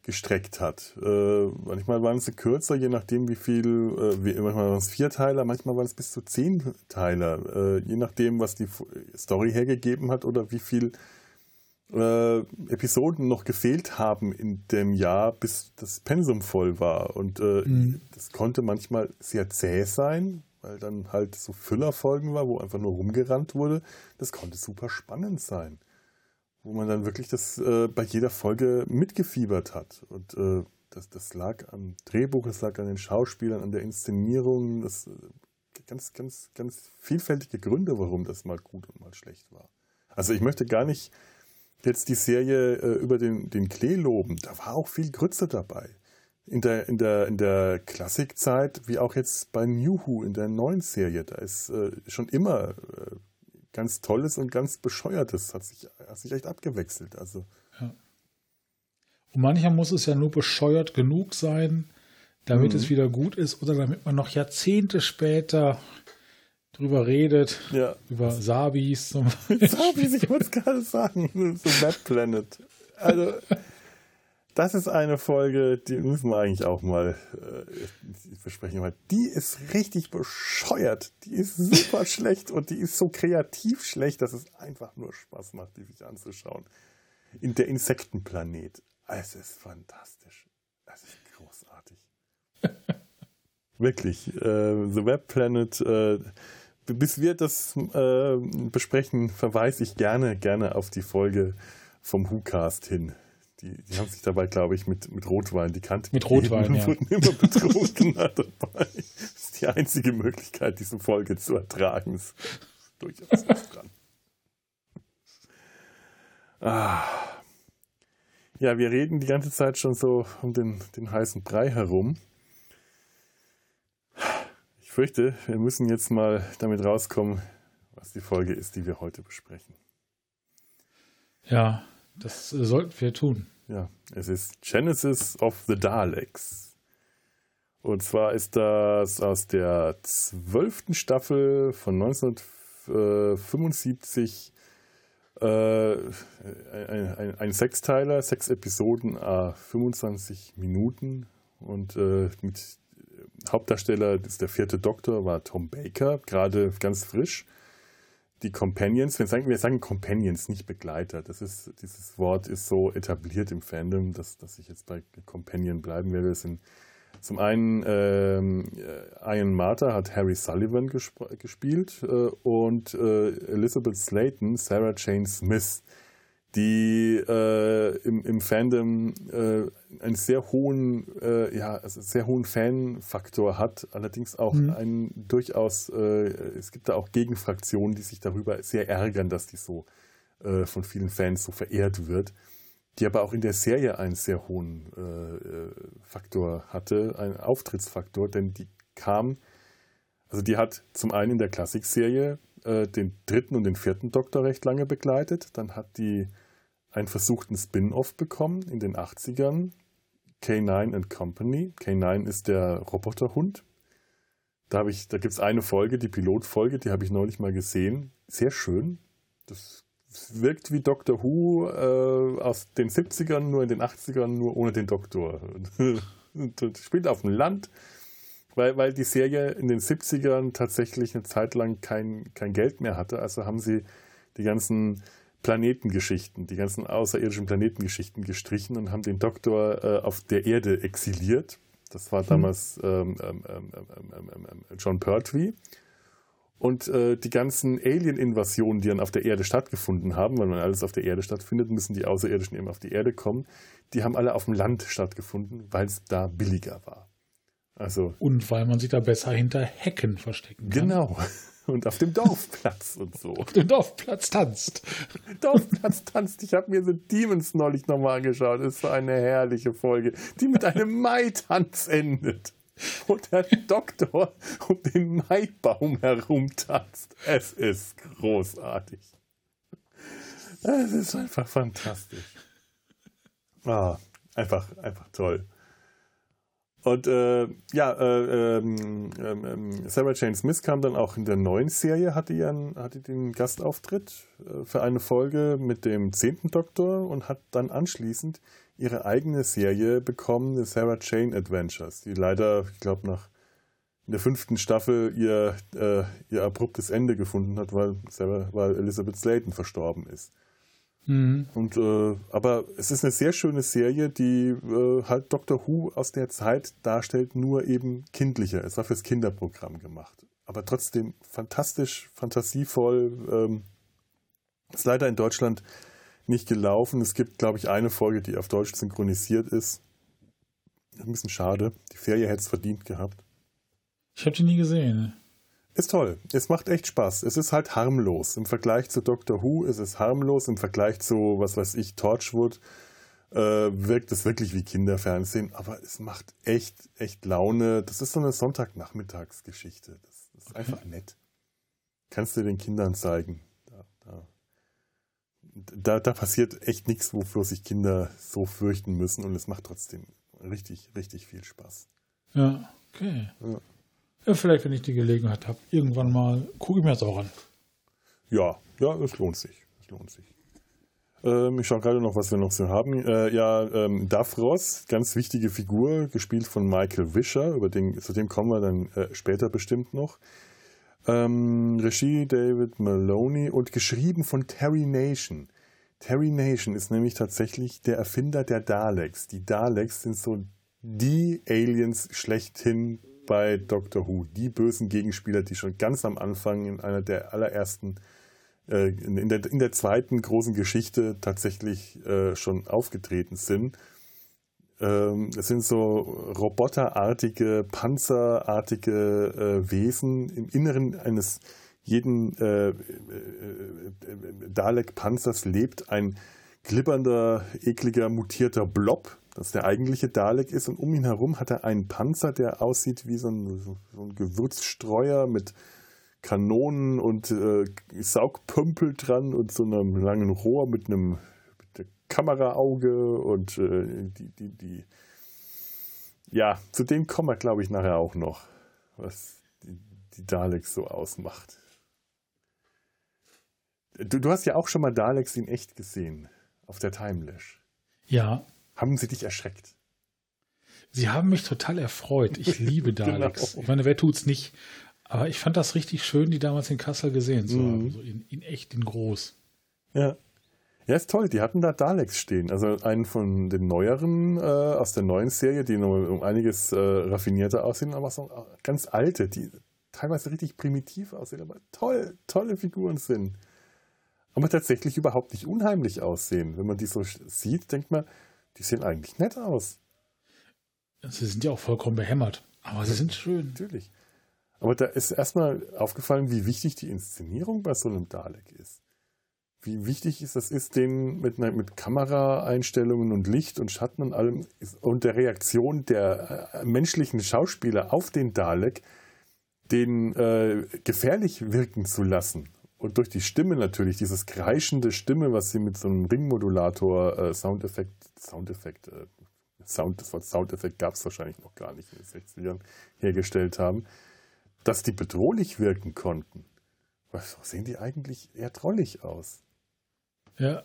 gestreckt hat. Äh, manchmal waren sie kürzer, je nachdem wie viel, äh, manchmal waren es Vierteiler, manchmal waren es bis zu Zehnteiler, je nachdem, was die Story hergegeben hat oder wie viel äh, Episoden noch gefehlt haben in dem Jahr, bis das Pensum voll war. Und äh, mhm. das konnte manchmal sehr zäh sein, weil dann halt so Füllerfolgen war, wo einfach nur rumgerannt wurde. Das konnte super spannend sein. Wo man dann wirklich das äh, bei jeder Folge mitgefiebert hat. Und äh, das, das lag am Drehbuch, es lag an den Schauspielern, an der Inszenierung. Das äh, ganz, ganz, ganz vielfältige Gründe, warum das mal gut und mal schlecht war. Also ich möchte gar nicht jetzt die Serie äh, über den, den Klee loben, da war auch viel Grütze dabei. In der, in der, in der Klassikzeit, wie auch jetzt bei New Who in der neuen Serie, da ist äh, schon immer äh, ganz Tolles und ganz Bescheuertes, hat sich, hat sich echt abgewechselt. Also. Ja. Und manchmal muss es ja nur bescheuert genug sein, damit mhm. es wieder gut ist oder damit man noch Jahrzehnte später drüber redet. Ja. Über Sabis zum Sabis, ich wollte es gerade sagen. So Mad Planet. Also, das ist eine Folge, die müssen wir eigentlich auch mal äh, besprechen. Die ist richtig bescheuert. Die ist super schlecht und die ist so kreativ schlecht, dass es einfach nur Spaß macht, die sich anzuschauen. In der Insektenplanet. Es ist fantastisch. Es ist großartig. Wirklich. Äh, The Web Planet. Äh, bis wir das äh, besprechen, verweise ich gerne, gerne auf die Folge vom WhoCast hin. Die, die haben sich dabei, glaube ich, mit, mit Rotwein die Kante Mit Rotwein, ja. wurden immer betrunken dabei. Das ist die einzige Möglichkeit, diese Folge zu ertragen. Ist durchaus dran. Ah. Ja, wir reden die ganze Zeit schon so um den, den heißen Brei herum fürchte, wir müssen jetzt mal damit rauskommen, was die Folge ist, die wir heute besprechen. Ja, das sollten wir tun. Ja, es ist Genesis of the Daleks. Und zwar ist das aus der zwölften Staffel von 1975 äh, ein, ein, ein, Sechsteiler, sechs Episoden, a 25 Minuten und äh, mit Hauptdarsteller ist der vierte Doktor, war Tom Baker, gerade ganz frisch. Die Companions, wir sagen, wir sagen Companions, nicht Begleiter. Das ist, dieses Wort ist so etabliert im Fandom, dass, dass ich jetzt bei Companion bleiben werde. Es sind zum einen ähm, Ian Martha hat Harry Sullivan gesp gespielt äh, und äh, Elizabeth Slayton, Sarah Jane Smith die äh, im, im Fandom äh, einen sehr hohen, äh, ja, also sehr hohen Fanfaktor hat, allerdings auch mhm. einen durchaus, äh, es gibt da auch Gegenfraktionen, die sich darüber sehr ärgern, dass die so äh, von vielen Fans so verehrt wird, die aber auch in der Serie einen sehr hohen äh, Faktor hatte, einen Auftrittsfaktor, denn die kam, also die hat zum einen in der Klassikserie den dritten und den vierten Doktor recht lange begleitet, dann hat die einen versuchten Spin-off bekommen in den 80ern. K9 and Company. K9 ist der Roboterhund. Da, da gibt es eine Folge, die Pilotfolge, die habe ich neulich mal gesehen. Sehr schön. Das wirkt wie Doctor Who äh, aus den 70ern, nur in den 80ern, nur ohne den Doktor. spielt auf dem Land weil, weil die Serie in den 70ern tatsächlich eine Zeit lang kein, kein Geld mehr hatte. Also haben sie die ganzen Planetengeschichten, die ganzen außerirdischen Planetengeschichten gestrichen und haben den Doktor äh, auf der Erde exiliert. Das war damals ähm, ähm, ähm, John Pertwee. Und äh, die ganzen Alien-Invasionen, die dann auf der Erde stattgefunden haben, weil man alles auf der Erde stattfindet, müssen die Außerirdischen eben auf die Erde kommen, die haben alle auf dem Land stattgefunden, weil es da billiger war. Also, und weil man sich da besser hinter Hecken verstecken kann. Genau. Und auf dem Dorfplatz und so. Auf dem Dorfplatz tanzt. Dorfplatz tanzt. Ich habe mir The Demons neulich nochmal angeschaut. Das ist so eine herrliche Folge, die mit einem Mai-Tanz endet. Wo der Doktor um den Maibaum herumtanzt. Es ist großartig. Es ist einfach fantastisch. Ah, einfach, einfach toll. Und äh, ja, äh, ähm, ähm, ähm, Sarah Jane Smith kam dann auch in der neuen Serie, hatte, ihren, hatte den Gastauftritt äh, für eine Folge mit dem zehnten Doktor und hat dann anschließend ihre eigene Serie bekommen, The Sarah Jane Adventures, die leider, ich glaube, nach in der fünften Staffel ihr, äh, ihr abruptes Ende gefunden hat, weil, Sarah, weil Elizabeth Sladen verstorben ist. Mhm. Und, äh, aber es ist eine sehr schöne Serie, die äh, halt Doctor Who aus der Zeit darstellt, nur eben kindlicher. Es war fürs Kinderprogramm gemacht. Aber trotzdem fantastisch, fantasievoll. Ähm, ist leider in Deutschland nicht gelaufen. Es gibt, glaube ich, eine Folge, die auf Deutsch synchronisiert ist. Ein bisschen schade. Die Serie hätte es verdient gehabt. Ich habe die nie gesehen. Ist toll. Es macht echt Spaß. Es ist halt harmlos. Im Vergleich zu Doctor Who ist es harmlos. Im Vergleich zu, was weiß ich, Torchwood äh, wirkt es wirklich wie Kinderfernsehen. Aber es macht echt, echt Laune. Das ist so eine Sonntagnachmittagsgeschichte. Das, das ist okay. einfach nett. Kannst du den Kindern zeigen. Da, da. Da, da passiert echt nichts, wofür sich Kinder so fürchten müssen. Und es macht trotzdem richtig, richtig viel Spaß. Ja, okay. Ja. Ja, vielleicht, wenn ich die Gelegenheit habe, irgendwann mal, gucke ich mir das auch an. Ja, ja, es lohnt sich. Es lohnt sich. Ähm, ich schaue gerade noch, was wir noch so haben. Äh, ja, ähm, Davros, ganz wichtige Figur, gespielt von Michael Wischer, über den, zu dem kommen wir dann äh, später bestimmt noch. Ähm, Regie David Maloney und geschrieben von Terry Nation. Terry Nation ist nämlich tatsächlich der Erfinder der Daleks. Die Daleks sind so die Aliens schlechthin bei Doctor Who. Die bösen Gegenspieler, die schon ganz am Anfang in einer der allerersten, äh, in, der, in der zweiten großen Geschichte tatsächlich äh, schon aufgetreten sind. Ähm, es sind so roboterartige, panzerartige äh, Wesen im Inneren eines jeden äh, äh, äh, Dalek-Panzers lebt ein glibbernder, ekliger, mutierter Blob, das der eigentliche Dalek ist. Und um ihn herum hat er einen Panzer, der aussieht wie so ein, so ein Gewürzstreuer mit Kanonen und äh, Saugpümpel dran und so einem langen Rohr mit einem, mit Kameraauge und äh, die, die, die. Ja, zu dem kommen wir, glaube ich, nachher auch noch, was die, die Daleks so ausmacht. Du, du hast ja auch schon mal Daleks in echt gesehen, auf der Timelash. Ja, haben sie dich erschreckt? Sie haben mich total erfreut. Ich liebe Daleks. genau. Ich meine, wer tut's nicht? Aber ich fand das richtig schön, die damals in Kassel gesehen zu haben. Mhm. So in, in, echt, in groß. Ja. Ja, ist toll. Die hatten da Daleks stehen. Also einen von den neueren, äh, aus der neuen Serie, die noch um einiges äh, raffinierter aussehen, aber so ganz alte, die teilweise richtig primitiv aussehen, aber toll, tolle Figuren sind. Aber tatsächlich überhaupt nicht unheimlich aussehen. Wenn man die so sieht, denkt man, die sehen eigentlich nett aus. Sie sind ja auch vollkommen behämmert, aber sie sind schön. Natürlich. Aber da ist erstmal aufgefallen, wie wichtig die Inszenierung bei so einem Dalek ist. Wie wichtig ist das ist, den mit, mit Kameraeinstellungen und Licht und Schatten und allem und der Reaktion der äh, menschlichen Schauspieler auf den Dalek, den äh, gefährlich wirken zu lassen und durch die Stimme natürlich, dieses kreischende Stimme, was sie mit so einem Ringmodulator äh, Soundeffekt, Soundeffekt, äh, Sound, das Wort Soundeffekt gab es wahrscheinlich noch gar nicht in den 60ern, hergestellt haben, dass die bedrohlich wirken konnten. Was sehen die eigentlich eher trollig aus? Ja.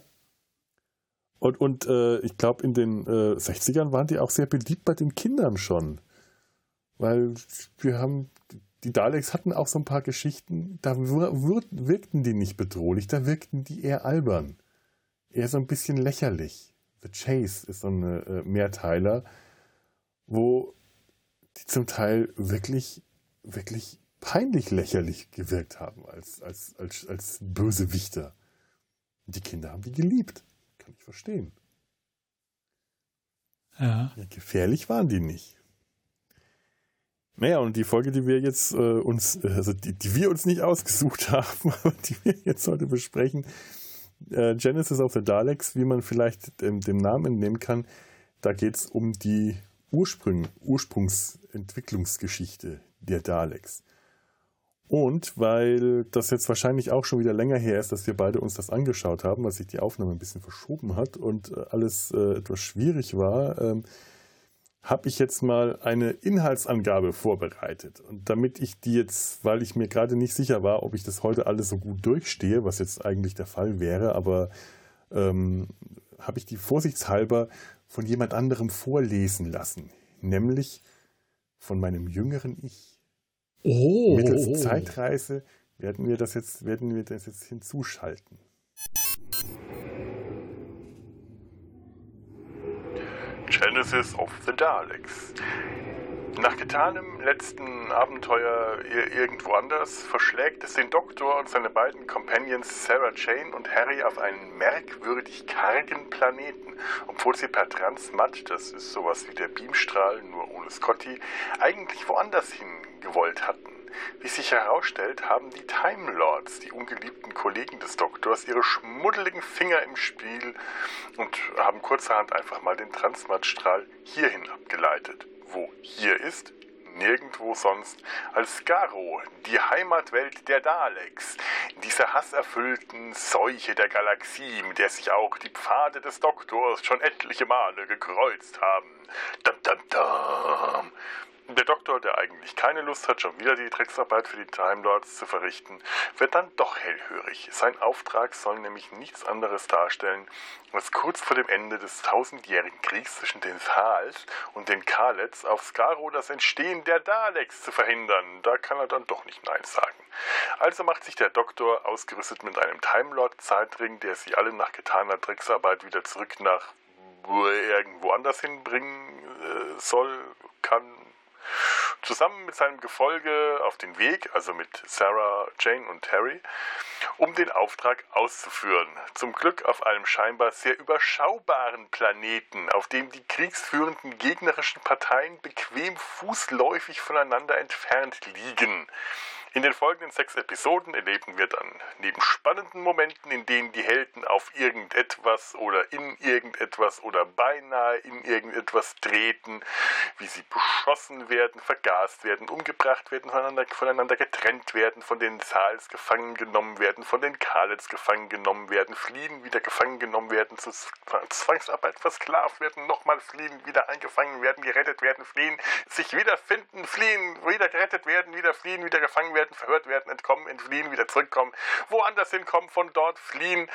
Und, und äh, ich glaube, in den 60ern äh, waren die auch sehr beliebt bei den Kindern schon. Weil wir haben, die Daleks hatten auch so ein paar Geschichten, da wirkten die nicht bedrohlich, da wirkten die eher albern. Eher so ein bisschen lächerlich. The Chase ist so ein äh, Mehrteiler, wo die zum Teil wirklich, wirklich peinlich lächerlich gewirkt haben als, als, als, als Bösewichter. Die Kinder haben die geliebt. Kann ich verstehen. Ja. ja gefährlich waren die nicht. Naja, und die Folge, die wir jetzt äh, uns, also die, die, wir uns nicht ausgesucht haben, aber die wir jetzt heute besprechen, äh, Genesis of the Daleks, wie man vielleicht ähm, dem Namen entnehmen kann, da geht es um die Ursprung, Ursprungsentwicklungsgeschichte der Daleks. Und weil das jetzt wahrscheinlich auch schon wieder länger her ist, dass wir beide uns das angeschaut haben, weil sich die Aufnahme ein bisschen verschoben hat und äh, alles äh, etwas schwierig war, ähm, habe ich jetzt mal eine Inhaltsangabe vorbereitet. Und damit ich die jetzt, weil ich mir gerade nicht sicher war, ob ich das heute alles so gut durchstehe, was jetzt eigentlich der Fall wäre, aber ähm, habe ich die vorsichtshalber von jemand anderem vorlesen lassen, nämlich von meinem jüngeren Ich. Oh. Mittels Zeitreise werden wir das jetzt, werden wir das jetzt hinzuschalten. Genesis of the Daleks. Nach getanem letzten Abenteuer irgendwo anders verschlägt es den Doktor und seine beiden Companions Sarah Jane und Harry auf einen merkwürdig kargen Planeten, obwohl sie per Transmat, das ist sowas wie der Beamstrahl, nur ohne Scotty, eigentlich woanders hin gewollt hatten. Wie sich herausstellt, haben die Time Lords, die ungeliebten Kollegen des Doktors, ihre schmuddeligen Finger im Spiel und haben kurzerhand einfach mal den Transmatstrahl hierhin abgeleitet. Wo hier ist, nirgendwo sonst als Skaro, die Heimatwelt der Daleks, dieser hasserfüllten Seuche der Galaxie, mit der sich auch die Pfade des Doktors schon etliche Male gekreuzt haben. Dum, dum, dum. Der Doktor, der eigentlich keine Lust hat, schon wieder die Drecksarbeit für die Time Lords zu verrichten, wird dann doch hellhörig. Sein Auftrag soll nämlich nichts anderes darstellen, als kurz vor dem Ende des tausendjährigen Kriegs zwischen den Thals und den Kalets auf Skaro das Entstehen der Daleks zu verhindern. Da kann er dann doch nicht Nein sagen. Also macht sich der Doktor, ausgerüstet mit einem Time Lord Zeitring, der sie alle nach getaner Drecksarbeit wieder zurück nach irgendwo anders hinbringen äh, soll, kann, zusammen mit seinem Gefolge auf den Weg, also mit Sarah, Jane und Harry, um den Auftrag auszuführen. Zum Glück auf einem scheinbar sehr überschaubaren Planeten, auf dem die kriegsführenden gegnerischen Parteien bequem fußläufig voneinander entfernt liegen. In den folgenden sechs Episoden erleben wir dann neben spannenden Momenten, in denen die Helden auf irgendetwas oder in irgendetwas oder beinahe in irgendetwas treten, wie sie beschossen werden, vergast werden, umgebracht werden, voneinander, voneinander getrennt werden, von den Saals gefangen genommen werden, von den Kalets gefangen genommen werden, fliehen, wieder gefangen genommen werden, zur Zwangsarbeit versklavt werden, nochmal fliehen, wieder eingefangen werden, gerettet werden, fliehen, sich wiederfinden, fliehen, wieder gerettet werden, wieder fliehen, wieder gefangen werden, werden, verhört werden, entkommen, entfliehen, wieder zurückkommen, woanders hinkommen, von dort fliehen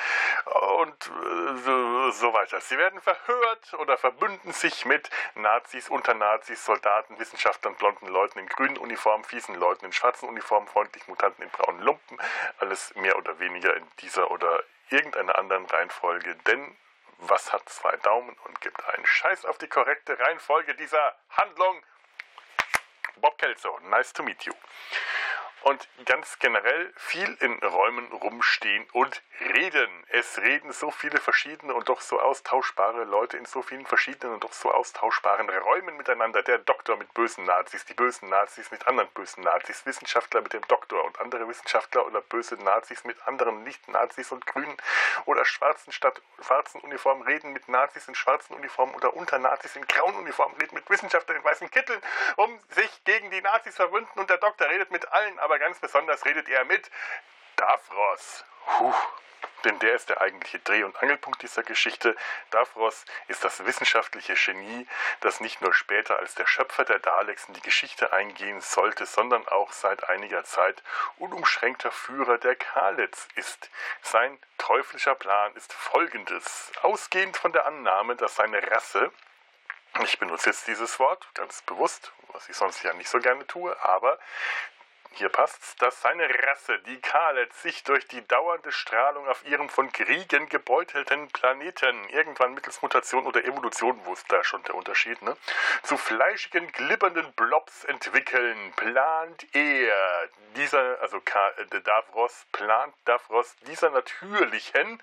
und äh, so weiter. Sie werden verhört oder verbünden sich mit Nazis, Unternazis, Soldaten, Wissenschaftlern, blonden Leuten in grünen Uniformen, fiesen Leuten in schwarzen Uniformen, freundlichen Mutanten in braunen Lumpen. Alles mehr oder weniger in dieser oder irgendeiner anderen Reihenfolge, denn was hat zwei Daumen und gibt einen Scheiß auf die korrekte Reihenfolge dieser Handlung? Bob Kelso, nice to meet you und ganz generell viel in Räumen rumstehen und reden. Es reden so viele verschiedene und doch so austauschbare Leute in so vielen verschiedenen und doch so austauschbaren Räumen miteinander. Der Doktor mit bösen Nazis, die bösen Nazis mit anderen bösen Nazis, Wissenschaftler mit dem Doktor und andere Wissenschaftler oder böse Nazis mit anderen Nicht-Nazis und grünen oder schwarzen statt schwarzen Uniformen reden mit Nazis in schwarzen Uniformen oder unter Nazis in grauen Uniformen reden mit Wissenschaftlern in weißen Kitteln, um sich gegen die Nazis verwünden und der Doktor redet mit allen, aber ganz besonders redet er mit Davros. Puh. Denn der ist der eigentliche Dreh- und Angelpunkt dieser Geschichte. Davros ist das wissenschaftliche Genie, das nicht nur später als der Schöpfer der Daleks in die Geschichte eingehen sollte, sondern auch seit einiger Zeit unumschränkter Führer der Kalets ist. Sein teuflischer Plan ist folgendes. Ausgehend von der Annahme, dass seine Rasse Ich benutze jetzt dieses Wort ganz bewusst, was ich sonst ja nicht so gerne tue, aber hier passt's, dass seine Rasse, die Kalet, sich durch die dauernde Strahlung auf ihrem von Kriegen gebeutelten Planeten, irgendwann mittels Mutation oder Evolution, wo ist da schon der Unterschied, ne, zu fleischigen, glibbernden Blobs entwickeln, plant er, dieser, also äh, Davros, plant Davros dieser natürlichen,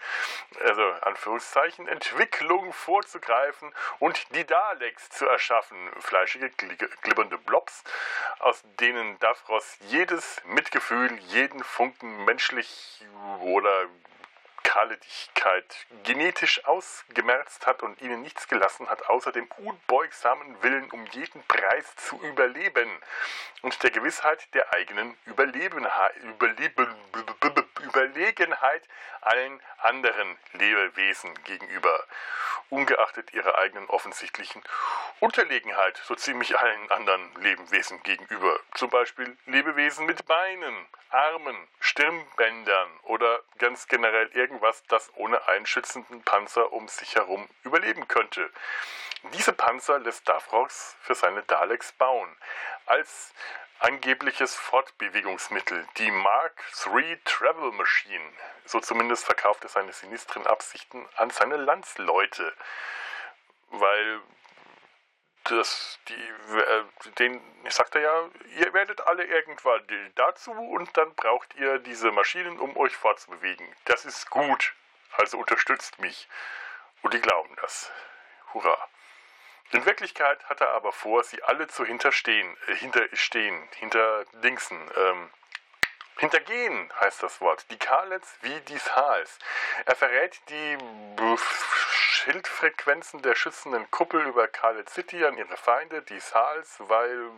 also Anführungszeichen, Entwicklung vorzugreifen und die Daleks zu erschaffen, fleischige, glibbernde Blobs, aus denen Davros je jedes Mitgefühl, jeden Funken menschlich oder Kahledigkeit genetisch ausgemerzt hat und ihnen nichts gelassen hat, außer dem unbeugsamen Willen, um jeden Preis zu überleben und der Gewissheit der eigenen Überlegenheit allen anderen Lebewesen gegenüber, ungeachtet ihrer eigenen offensichtlichen Unterlegenheit so ziemlich allen anderen Lebewesen gegenüber. Zum Beispiel Lebewesen mit Beinen, Armen, Stirnbändern oder ganz generell irgendwas, das ohne einen schützenden Panzer um sich herum überleben könnte. Diese Panzer lässt Davros für seine Daleks bauen. Als angebliches Fortbewegungsmittel, die Mark III Travel Machine. So zumindest verkauft er seine sinistren Absichten an seine Landsleute. Weil das, die, äh, den, sagt er ja, ihr werdet alle irgendwann dazu und dann braucht ihr diese Maschinen, um euch fortzubewegen. Das ist gut. Also unterstützt mich. Und die glauben das. Hurra. In Wirklichkeit hat er aber vor, sie alle zu hinterstehen, äh, hinterstehen, hinter Dingsen, ähm, Hintergehen heißt das Wort. Die Karlets wie die Thals. Er verrät die Schildfrequenzen der schützenden Kuppel über Karlet City an ihre Feinde, die Thals, weil,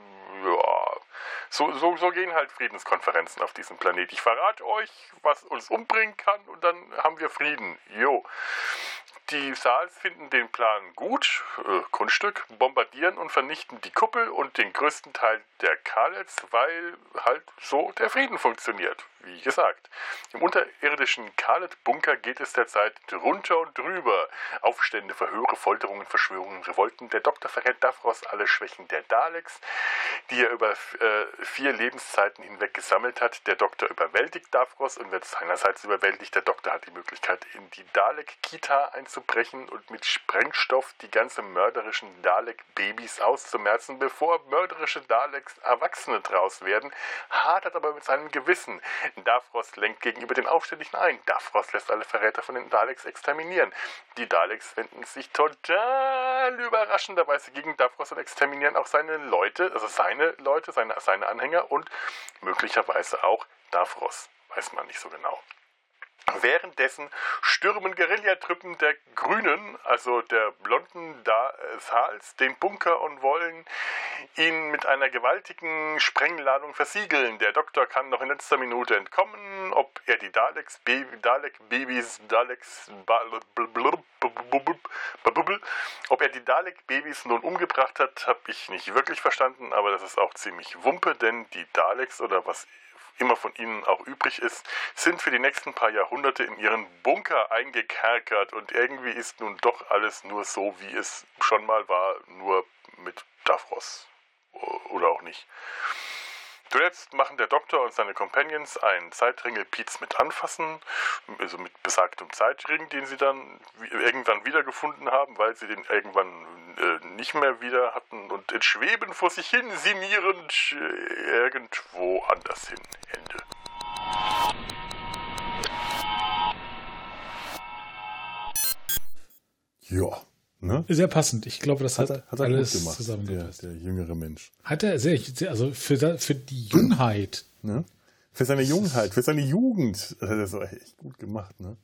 ja, so, so, so gehen halt Friedenskonferenzen auf diesem Planet. Ich verrate euch, was uns umbringen kann und dann haben wir Frieden. Jo. Die Saals finden den Plan gut, äh, Kunststück, bombardieren und vernichten die Kuppel und den größten Teil der Kalets, weil halt so der Frieden funktioniert, wie gesagt. Im unterirdischen Kalet-Bunker geht es derzeit drunter und drüber. Aufstände, Verhöre, Folterungen, Verschwörungen, Revolten. Der Doktor verrät Davros alle Schwächen der Daleks, die er über äh, vier Lebenszeiten hinweg gesammelt hat. Der Doktor überwältigt Davros und wird seinerseits überwältigt. Der Doktor hat die Möglichkeit, in die Dalek-Kita einzubringen einzubrechen und mit Sprengstoff die ganze mörderischen Dalek-Babys auszumerzen, bevor mörderische Daleks Erwachsene draus werden, hadert aber mit seinem Gewissen. Davros lenkt gegenüber den Aufständischen ein. Davros lässt alle Verräter von den Daleks exterminieren. Die Daleks wenden sich total überraschenderweise gegen Davros und exterminieren auch seine Leute, also seine Leute, seine, seine Anhänger und möglicherweise auch Davros. Weiß man nicht so genau. Währenddessen stürmen Guerillatruppen der Grünen, also der blonden Sals, den Bunker und wollen ihn mit einer gewaltigen Sprengladung versiegeln. Der Doktor kann noch in letzter Minute entkommen. Ob er die Daleks, Baby, Dalek-Babys, Daleks, ob er die Dalek-Babys nun umgebracht hat, habe ich nicht wirklich verstanden, aber das ist auch ziemlich Wumpe, denn die Daleks oder was immer von ihnen auch übrig ist, sind für die nächsten paar Jahrhunderte in ihren Bunker eingekerkert und irgendwie ist nun doch alles nur so, wie es schon mal war, nur mit Davros. Oder auch nicht. Zuletzt machen der Doktor und seine Companions einen Zeitringel-Piez mit Anfassen, also mit besagtem Zeitring, den sie dann irgendwann wiedergefunden haben, weil sie den irgendwann äh, nicht mehr wieder hatten und entschweben vor sich hin, sinnierend irgendwo anders hin. Ende. Ja. Ne? Sehr passend. Ich glaube, das hat, hat, er, hat er alles gut gemacht, zusammengepasst. Der, der, jüngere Mensch. Hat er sehr, also für, für die Jungheit. Ne? Für seine Jungheit, für seine Jugend hat er das echt gut gemacht. Ne?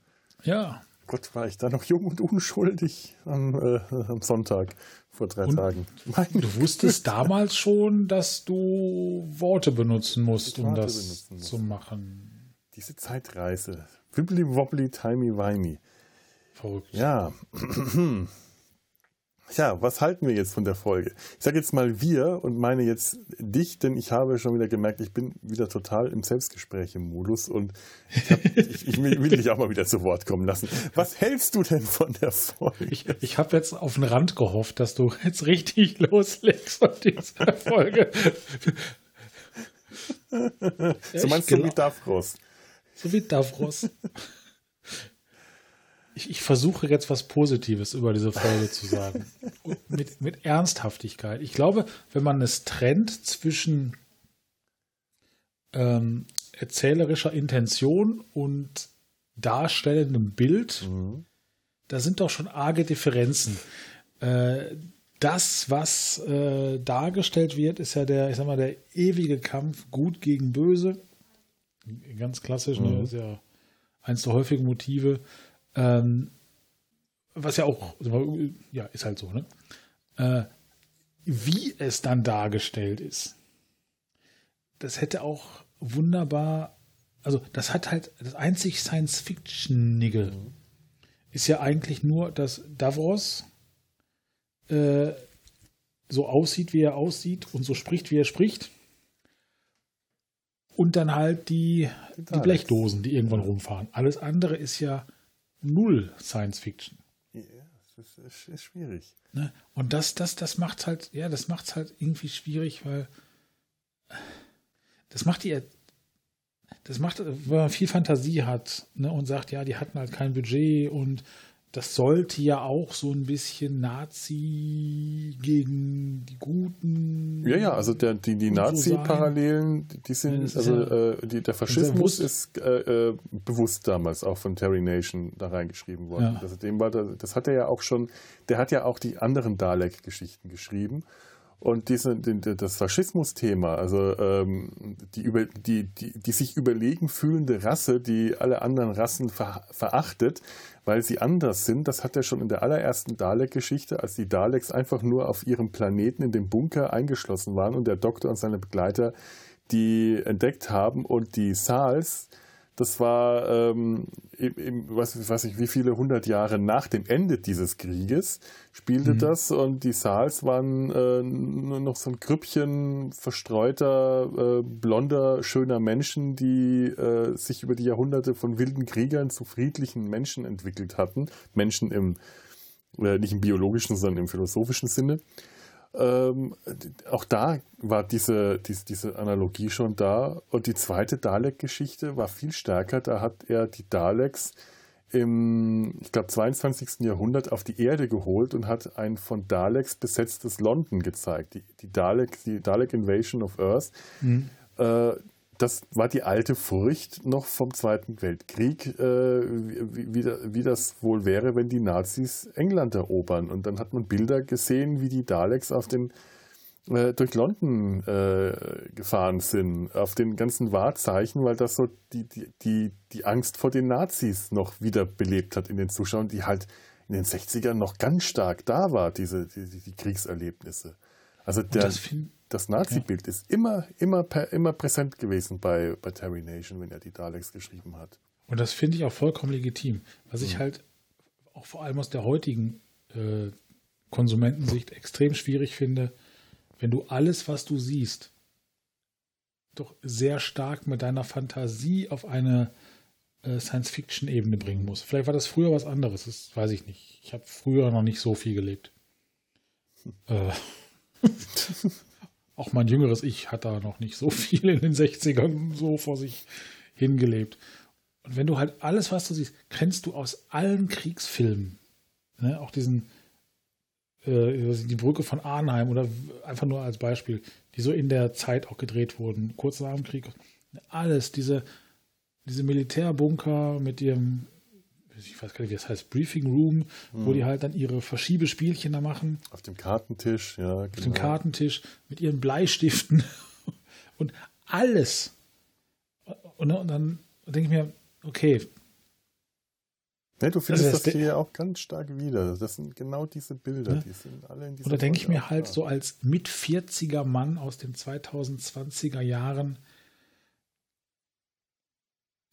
Ja. Gott, war ich da noch jung und unschuldig am, äh, am Sonntag vor drei und Tagen. Meine du wusstest Güte. damals schon, dass du Worte benutzen musst, um das zu machen. Diese Zeitreise. Wibbly wobbly, timey wimey. Verrückt. Ja. ja, was halten wir jetzt von der Folge? Ich sage jetzt mal wir und meine jetzt dich, denn ich habe schon wieder gemerkt, ich bin wieder total im Selbstgespräch im Modus und ich, hab, ich, ich will dich auch mal wieder zu Wort kommen lassen. Was hältst du denn von der Folge? Ich, ich habe jetzt auf den Rand gehofft, dass du jetzt richtig loslegst von dieser Folge. so meinst du wie Davros? So wie Davros ich, ich versuche jetzt was Positives über diese Folge zu sagen. mit, mit Ernsthaftigkeit. Ich glaube, wenn man es trennt zwischen ähm, erzählerischer Intention und darstellendem Bild, mhm. da sind doch schon arge Differenzen. Äh, das, was äh, dargestellt wird, ist ja der, ich sag mal, der ewige Kampf gut gegen böse. Ganz klassisch, ne? mhm. ne? ist ja eins der häufigen Motive. Ähm, was ja auch, ja, ist halt so, ne? Äh, wie es dann dargestellt ist, das hätte auch wunderbar, also das hat halt, das einzig Science-Fictionige mhm. ist ja eigentlich nur, dass Davros äh, so aussieht, wie er aussieht und so spricht, wie er spricht. Und dann halt die, die Blechdosen, die irgendwann rumfahren. Alles andere ist ja null Science Fiction. Ja, das ist, ist schwierig. Ne? Und das, das, das macht halt, ja, das macht halt irgendwie schwierig, weil das macht die, das macht, wenn man viel Fantasie hat ne, und sagt, ja, die hatten halt kein Budget und das sollte ja auch so ein bisschen Nazi gegen die Guten. Ja, ja, also der, die, die Nazi-Parallelen, die sind, also äh, die, der Faschismus ist äh, äh, bewusst damals auch von Terry Nation da reingeschrieben worden. Ja. Also dem war das, das hat er ja auch schon, der hat ja auch die anderen Dalek-Geschichten geschrieben. Und diese, das Faschismus-Thema, also ähm, die, über, die, die, die sich überlegen fühlende Rasse, die alle anderen Rassen ver, verachtet, weil sie anders sind, das hat er schon in der allerersten Dalek-Geschichte, als die Daleks einfach nur auf ihrem Planeten in dem Bunker eingeschlossen waren und der Doktor und seine Begleiter die entdeckt haben und die Saals das war, ähm, im, was weiß ich, wie viele hundert Jahre nach dem Ende dieses Krieges spielte mhm. das und die Saals waren äh, nur noch so ein Grüppchen verstreuter, äh, blonder, schöner Menschen, die äh, sich über die Jahrhunderte von wilden Kriegern zu friedlichen Menschen entwickelt hatten. Menschen im, äh, nicht im biologischen, sondern im philosophischen Sinne. Ähm, auch da war diese, diese, diese Analogie schon da. Und die zweite Dalek-Geschichte war viel stärker. Da hat er die Daleks im, ich glaube, 22. Jahrhundert auf die Erde geholt und hat ein von Daleks besetztes London gezeigt. Die, die Dalek, die Dalek Invasion of Earth. Mhm. Äh, das war die alte Furcht noch vom Zweiten Weltkrieg, äh, wie, wie, wie, das wohl wäre, wenn die Nazis England erobern. Und dann hat man Bilder gesehen, wie die Daleks auf den, äh, durch London äh, gefahren sind, auf den ganzen Wahrzeichen, weil das so die, die, die, die Angst vor den Nazis noch wieder belebt hat in den Zuschauern, die halt in den 60ern noch ganz stark da war, diese die, die Kriegserlebnisse. Also der, das, das Nazi-Bild ja. ist immer, immer, immer präsent gewesen bei, bei Terry Nation, wenn er die Daleks geschrieben hat. Und das finde ich auch vollkommen legitim. Was mhm. ich halt auch vor allem aus der heutigen äh, Konsumentensicht extrem schwierig finde, wenn du alles, was du siehst, doch sehr stark mit deiner Fantasie auf eine äh, Science-Fiction-Ebene bringen musst. Vielleicht war das früher was anderes, das weiß ich nicht. Ich habe früher noch nicht so viel gelebt. Hm. Äh. auch mein jüngeres Ich hat da noch nicht so viel in den 60ern so vor sich hingelebt. Und wenn du halt alles, was du siehst, kennst du aus allen Kriegsfilmen, ne? auch diesen, äh, die Brücke von Arnheim oder einfach nur als Beispiel, die so in der Zeit auch gedreht wurden, kurz nach dem Krieg, alles, diese, diese Militärbunker mit ihrem ich weiß gar nicht, wie das heißt, Briefing Room, mhm. wo die halt dann ihre Verschiebespielchen da machen. Auf dem Kartentisch, ja. Genau. Auf dem genau. Kartentisch mit ihren Bleistiften und alles. Und, und dann denke ich mir, okay. Nee, du findest also das, das hier auch ganz stark wieder. Das sind genau diese Bilder, ne? die sind alle in dieser Und da denke ich mir halt da. so als mit 40er Mann aus den 2020er Jahren,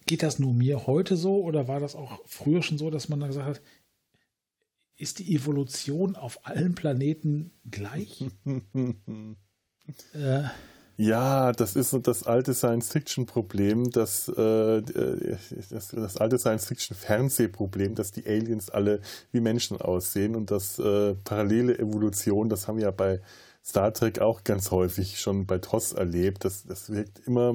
Geht das nur mir heute so oder war das auch früher schon so, dass man dann gesagt hat, ist die Evolution auf allen Planeten gleich? äh, ja, das ist das alte Science-Fiction-Problem, das, äh, das, das, alte Science-Fiction-Fernsehproblem, dass die Aliens alle wie Menschen aussehen und das äh, parallele Evolution, das haben wir ja bei Star Trek auch ganz häufig schon bei TOS erlebt. Das, das wirkt immer,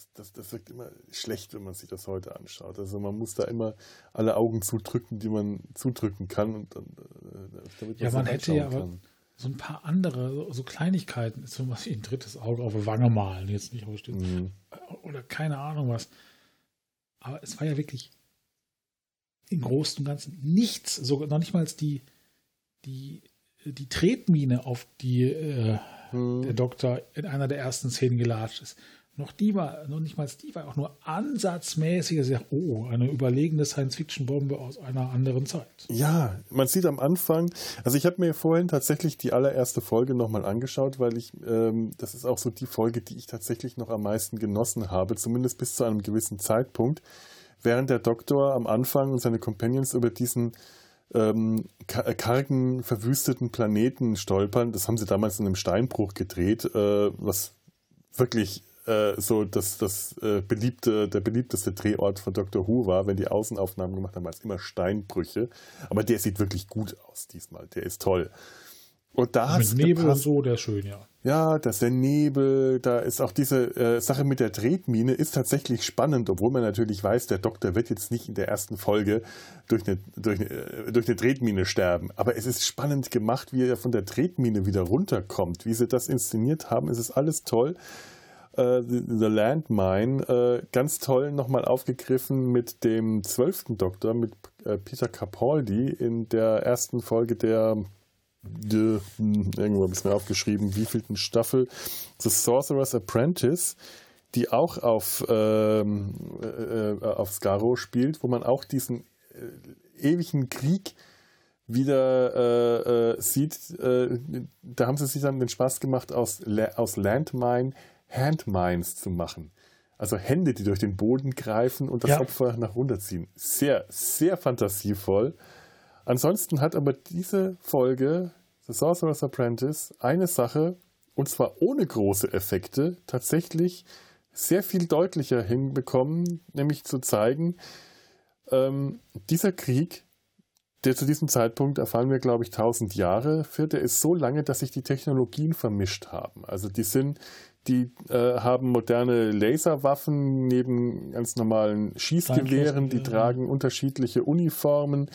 das, das, das wirkt immer schlecht, wenn man sich das heute anschaut. Also man muss da immer alle Augen zudrücken, die man zudrücken kann und, und äh, damit ja, man hätte ja aber so ein paar andere, so Kleinigkeiten, zum Beispiel ein drittes Auge auf der Wange malen, jetzt nicht mhm. Oder keine Ahnung was. Aber es war ja wirklich im Großen und Ganzen nichts, sogar noch nicht mal die, die, die Tretmine, auf die äh, mhm. der Doktor in einer der ersten Szenen gelatscht ist noch die war, noch nicht mal die war auch nur ansatzmäßig, also oh, eine überlegene Science-Fiction-Bombe aus einer anderen Zeit. Ja, man sieht am Anfang, also ich habe mir vorhin tatsächlich die allererste Folge nochmal angeschaut, weil ich, ähm, das ist auch so die Folge, die ich tatsächlich noch am meisten genossen habe, zumindest bis zu einem gewissen Zeitpunkt, während der Doktor am Anfang und seine Companions über diesen ähm, kargen, verwüsteten Planeten stolpern. Das haben sie damals in einem Steinbruch gedreht, äh, was wirklich äh, so das, das äh, beliebte, der beliebteste Drehort von Dr. Who war, wenn die Außenaufnahmen gemacht haben, war es immer Steinbrüche. Aber der sieht wirklich gut aus diesmal. Der ist toll. Und da Mit Nebel gepasst. und so, der ist schön, ja. Ja, das ist der Nebel, da ist auch diese äh, Sache mit der Tretmine ist tatsächlich spannend, obwohl man natürlich weiß, der Doktor wird jetzt nicht in der ersten Folge durch eine, durch eine, äh, durch eine Tretmine sterben. Aber es ist spannend gemacht, wie er von der Tretmine wieder runterkommt, wie sie das inszeniert haben. Es ist alles toll äh, The Landmine, äh, ganz toll nochmal aufgegriffen mit dem zwölften Doktor, mit äh, Peter Capaldi in der ersten Folge der de, hm, irgendwo es mir aufgeschrieben, wievielten Staffel The Sorcerer's Apprentice, die auch auf, ähm, äh, äh, auf Skaro spielt, wo man auch diesen äh, ewigen Krieg wieder äh, äh, sieht, äh, da haben sie sich dann den Spaß gemacht, aus, aus Landmine Handmines zu machen. Also Hände, die durch den Boden greifen und das ja. Opfer nach runterziehen. Sehr, sehr fantasievoll. Ansonsten hat aber diese Folge, The Sorcerer's Apprentice, eine Sache, und zwar ohne große Effekte, tatsächlich sehr viel deutlicher hinbekommen, nämlich zu zeigen, ähm, dieser Krieg, der zu diesem Zeitpunkt, erfahren wir, glaube ich, tausend Jahre führt, der ist so lange, dass sich die Technologien vermischt haben. Also die sind die äh, haben moderne Laserwaffen neben ganz normalen Schießgewehren, die tragen unterschiedliche Uniformen.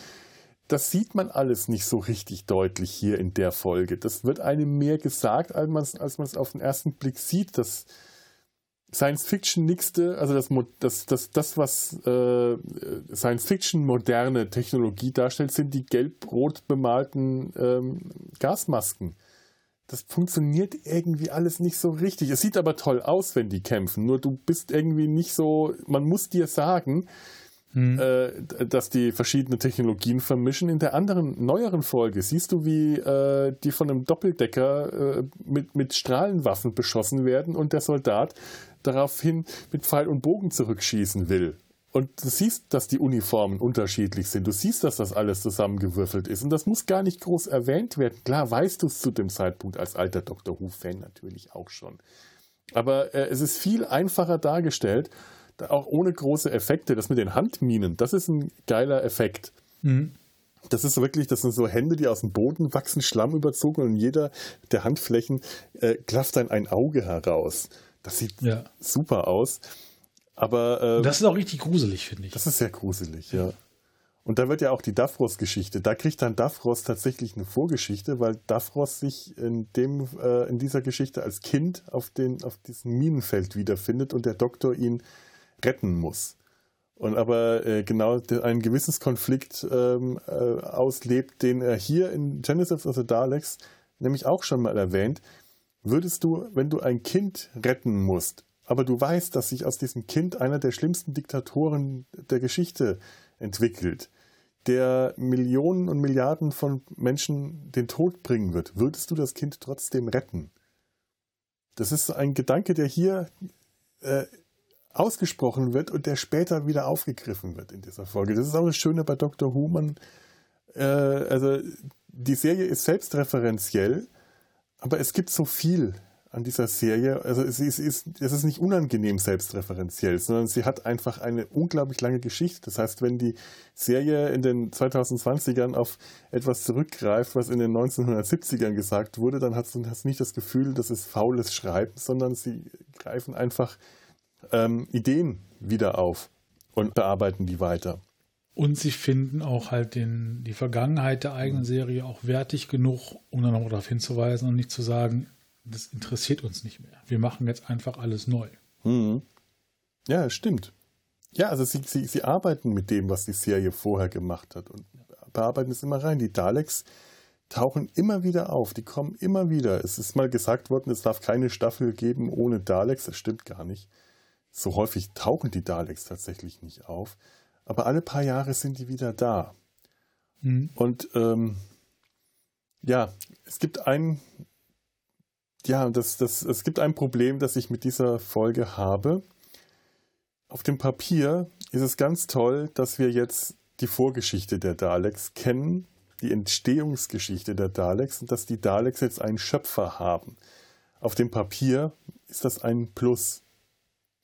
Das sieht man alles nicht so richtig deutlich hier in der Folge. Das wird einem mehr gesagt, als man es als auf den ersten Blick sieht. Das Science-Fiction-Nixte, also das, das, das, das was äh, Science-Fiction moderne Technologie darstellt, sind die gelb-rot bemalten ähm, Gasmasken das funktioniert irgendwie alles nicht so richtig. Es sieht aber toll aus, wenn die kämpfen. Nur du bist irgendwie nicht so, man muss dir sagen, hm. äh, dass die verschiedene Technologien vermischen. In der anderen, neueren Folge siehst du, wie äh, die von einem Doppeldecker äh, mit, mit Strahlenwaffen beschossen werden und der Soldat daraufhin mit Pfeil und Bogen zurückschießen will. Und du siehst, dass die Uniformen unterschiedlich sind. Du siehst, dass das alles zusammengewürfelt ist. Und das muss gar nicht groß erwähnt werden. Klar weißt du es zu dem Zeitpunkt als alter Doctor Who-Fan natürlich auch schon. Aber äh, es ist viel einfacher dargestellt, auch ohne große Effekte. Das mit den Handminen, das ist ein geiler Effekt. Mhm. Das ist wirklich, das sind so Hände, die aus dem Boden wachsen, Schlamm überzogen und in jeder der Handflächen äh, klafft dann ein Auge heraus. Das sieht ja. super aus. Aber ähm, das ist auch richtig gruselig, finde ich. Das ist sehr gruselig, ja. Und da wird ja auch die Davros-Geschichte. Da kriegt dann Davros tatsächlich eine Vorgeschichte, weil Davros sich in dem äh, in dieser Geschichte als Kind auf den auf diesem Minenfeld wiederfindet und der Doktor ihn retten muss. Und aber äh, genau einen gewisses Konflikt ähm, äh, auslebt, den er hier in Genesis of the Daleks nämlich auch schon mal erwähnt. Würdest du, wenn du ein Kind retten musst, aber du weißt, dass sich aus diesem Kind einer der schlimmsten Diktatoren der Geschichte entwickelt, der Millionen und Milliarden von Menschen den Tod bringen wird. Würdest du das Kind trotzdem retten? Das ist ein Gedanke, der hier äh, ausgesprochen wird und der später wieder aufgegriffen wird in dieser Folge. Das ist auch das Schöne bei Dr. Who. Äh, also die Serie ist selbstreferenziell, aber es gibt so viel an dieser Serie. Also es ist, es ist nicht unangenehm selbstreferenziell, sondern sie hat einfach eine unglaublich lange Geschichte. Das heißt, wenn die Serie in den 2020ern auf etwas zurückgreift, was in den 1970ern gesagt wurde, dann hast du nicht das Gefühl, das ist faules Schreiben, sondern sie greifen einfach ähm, Ideen wieder auf und bearbeiten die weiter. Und sie finden auch halt den, die Vergangenheit der eigenen Serie auch wertig genug, um dann noch darauf hinzuweisen und nicht zu sagen, das interessiert uns nicht mehr. Wir machen jetzt einfach alles neu. Mhm. Ja, stimmt. Ja, also sie, sie, sie arbeiten mit dem, was die Serie vorher gemacht hat und bearbeiten es immer rein. Die Daleks tauchen immer wieder auf, die kommen immer wieder. Es ist mal gesagt worden, es darf keine Staffel geben ohne Daleks, das stimmt gar nicht. So häufig tauchen die Daleks tatsächlich nicht auf, aber alle paar Jahre sind die wieder da. Mhm. Und ähm, ja, es gibt ein ja, das, das, es gibt ein Problem, das ich mit dieser Folge habe. Auf dem Papier ist es ganz toll, dass wir jetzt die Vorgeschichte der Daleks kennen, die Entstehungsgeschichte der Daleks und dass die Daleks jetzt einen Schöpfer haben. Auf dem Papier ist das ein Plus.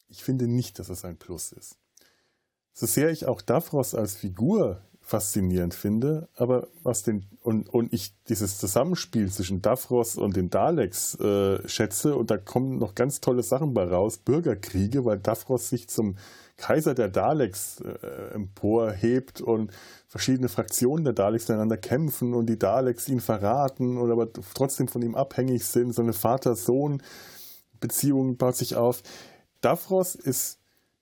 Ich finde nicht, dass es ein Plus ist. So sehr ich auch Davros als Figur faszinierend finde, aber was den und, und ich dieses Zusammenspiel zwischen Davros und den Daleks äh, schätze und da kommen noch ganz tolle Sachen bei raus, Bürgerkriege, weil Davros sich zum Kaiser der Daleks äh, emporhebt und verschiedene Fraktionen der Daleks miteinander kämpfen und die Daleks ihn verraten oder aber trotzdem von ihm abhängig sind. So eine Vater-Sohn-Beziehung baut sich auf. Davros ist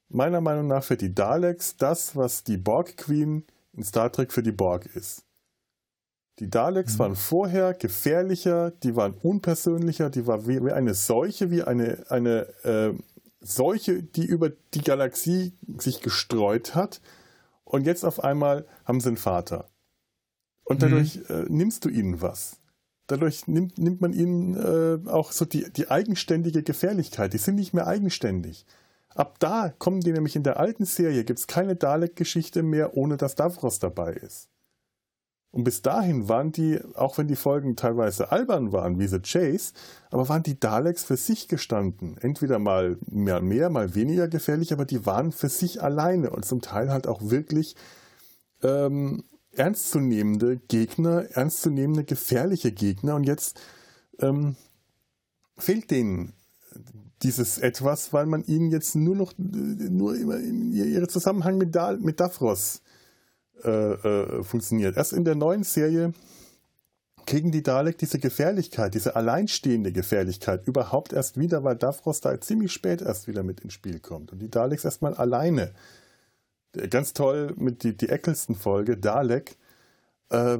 meiner Meinung nach für die Daleks das, was die Borg Queen in Star Trek für die Borg ist. Die Daleks mhm. waren vorher gefährlicher, die waren unpersönlicher, die war wie, eine Seuche, wie eine, eine äh, Seuche, die über die Galaxie sich gestreut hat. Und jetzt auf einmal haben sie einen Vater. Und dadurch mhm. äh, nimmst du ihnen was. Dadurch nimmt, nimmt man ihnen äh, auch so die, die eigenständige Gefährlichkeit. Die sind nicht mehr eigenständig. Ab da kommen die nämlich in der alten Serie, gibt es keine Dalek-Geschichte mehr, ohne dass Davros dabei ist. Und bis dahin waren die, auch wenn die Folgen teilweise albern waren, wie The Chase, aber waren die Daleks für sich gestanden. Entweder mal mehr, mehr, mal weniger gefährlich, aber die waren für sich alleine und zum Teil halt auch wirklich ähm, ernstzunehmende Gegner, ernstzunehmende gefährliche Gegner. Und jetzt ähm, fehlt denen dieses etwas, weil man ihnen jetzt nur noch nur immer in ihre Zusammenhang mit, da, mit Davros äh, äh, funktioniert. Erst in der neuen Serie kriegen die Dalek diese Gefährlichkeit, diese alleinstehende Gefährlichkeit überhaupt erst wieder, weil Davros da ziemlich spät erst wieder mit ins Spiel kommt und die Daleks erstmal alleine. Ganz toll mit die, die Eccleston-Folge Dalek, äh,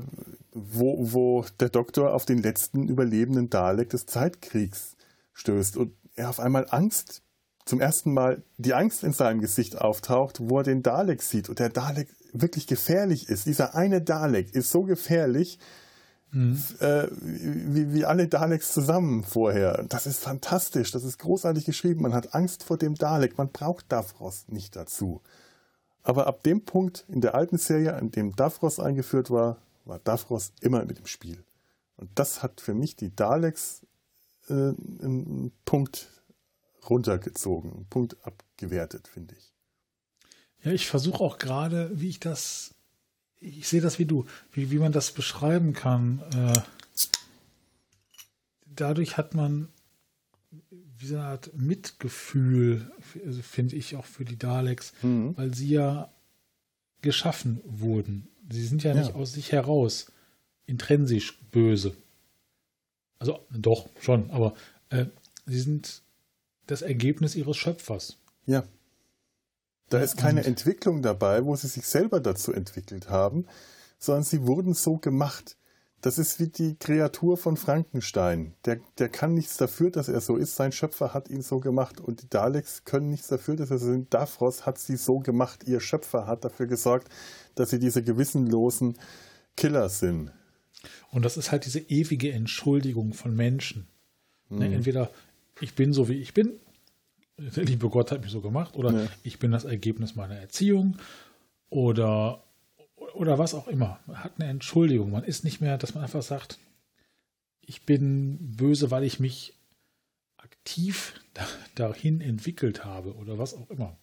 wo, wo der Doktor auf den letzten überlebenden Dalek des Zeitkriegs stößt und er auf einmal Angst, zum ersten Mal die Angst in seinem Gesicht auftaucht, wo er den Dalek sieht und der Dalek wirklich gefährlich ist. Dieser eine Dalek ist so gefährlich, mhm. äh, wie, wie alle Daleks zusammen vorher. Das ist fantastisch, das ist großartig geschrieben. Man hat Angst vor dem Dalek, man braucht Davros nicht dazu. Aber ab dem Punkt in der alten Serie, an dem Davros eingeführt war, war Davros immer mit im Spiel. Und das hat für mich die Daleks äh, einen Punkt runtergezogen, einen Punkt abgewertet, finde ich. Ja, ich versuche auch gerade, wie ich das, ich sehe das wie du, wie, wie man das beschreiben kann. Äh, dadurch hat man wie so eine Art Mitgefühl, also finde ich auch für die Daleks, mhm. weil sie ja geschaffen wurden. Sie sind ja nicht ja. aus sich heraus intrinsisch böse. Also doch, schon, aber äh, sie sind das Ergebnis ihres Schöpfers. Ja. Da ist keine Und Entwicklung dabei, wo sie sich selber dazu entwickelt haben, sondern sie wurden so gemacht. Das ist wie die Kreatur von Frankenstein. Der, der kann nichts dafür, dass er so ist. Sein Schöpfer hat ihn so gemacht. Und die Daleks können nichts dafür, dass er so sind. Davros hat sie so gemacht. Ihr Schöpfer hat dafür gesorgt, dass sie diese gewissenlosen Killer sind. Und das ist halt diese ewige Entschuldigung von Menschen. Ne, mhm. Entweder ich bin so, wie ich bin, der liebe Gott hat mich so gemacht, oder ja. ich bin das Ergebnis meiner Erziehung, oder oder was auch immer. Man hat eine Entschuldigung. Man ist nicht mehr, dass man einfach sagt, ich bin böse, weil ich mich aktiv dahin entwickelt habe oder was auch immer.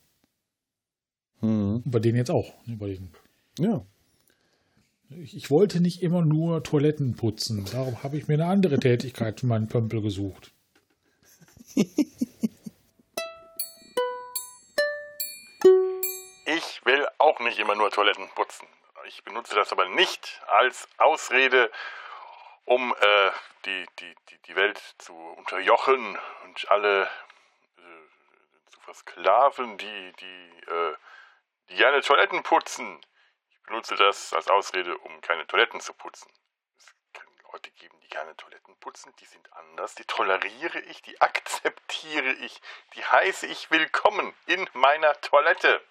Mhm. Bei denen jetzt auch. Ne, bei denen. Ja. Ich, wollte nicht immer nur Toiletten putzen. Darum habe ich mir eine andere Tätigkeit für meinen Pömpel gesucht. Ich will auch nicht immer nur Toiletten putzen. Ich benutze das aber nicht als Ausrede, um äh, die, die, die, die Welt zu unterjochen und alle äh, zu versklaven, die, die, äh, die gerne Toiletten putzen. Benutze das als Ausrede, um keine Toiletten zu putzen. Es kann Leute geben, die gerne Toiletten putzen, die sind anders, die toleriere ich, die akzeptiere ich, die heiße ich willkommen in meiner Toilette.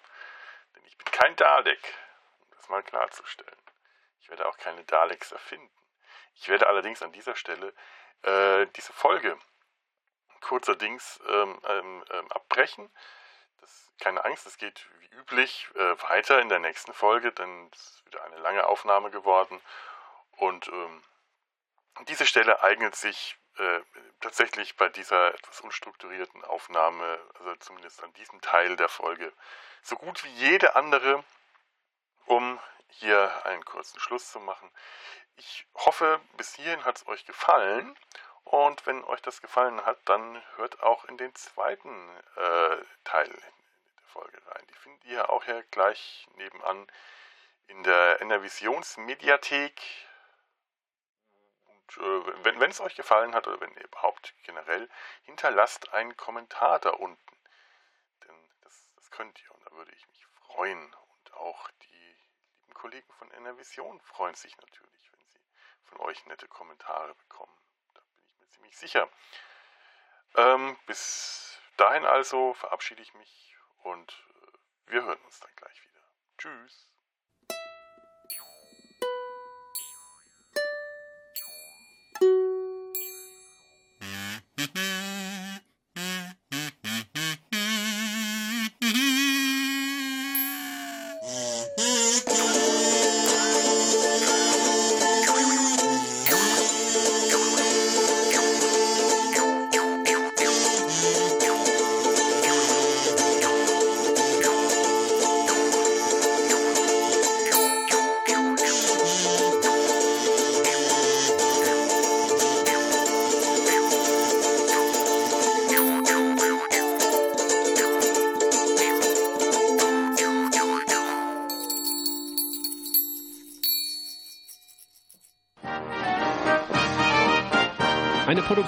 Denn ich bin kein Dalek, um das mal klarzustellen. Ich werde auch keine Daleks erfinden. Ich werde allerdings an dieser Stelle äh, diese Folge kurzerdings ähm, ähm, ähm, abbrechen. Das, keine Angst, es geht wie üblich äh, weiter in der nächsten Folge, denn es ist wieder eine lange Aufnahme geworden. Und ähm, diese Stelle eignet sich äh, tatsächlich bei dieser etwas unstrukturierten Aufnahme, also zumindest an diesem Teil der Folge, so gut wie jede andere, um hier einen kurzen Schluss zu machen. Ich hoffe, bis hierhin hat es euch gefallen. Und wenn euch das gefallen hat, dann hört auch in den zweiten äh, Teil der Folge rein. Die findet ihr auch hier gleich nebenan in der Enervisionsmediathek. Und äh, wenn, wenn es euch gefallen hat oder wenn ihr überhaupt generell, hinterlasst einen Kommentar da unten. Denn das, das könnt ihr und da würde ich mich freuen. Und auch die lieben Kollegen von Enervision freuen sich natürlich von euch nette Kommentare bekommen. Da bin ich mir ziemlich sicher. Ähm, bis dahin also verabschiede ich mich und äh, wir hören uns dann gleich wieder. Tschüss.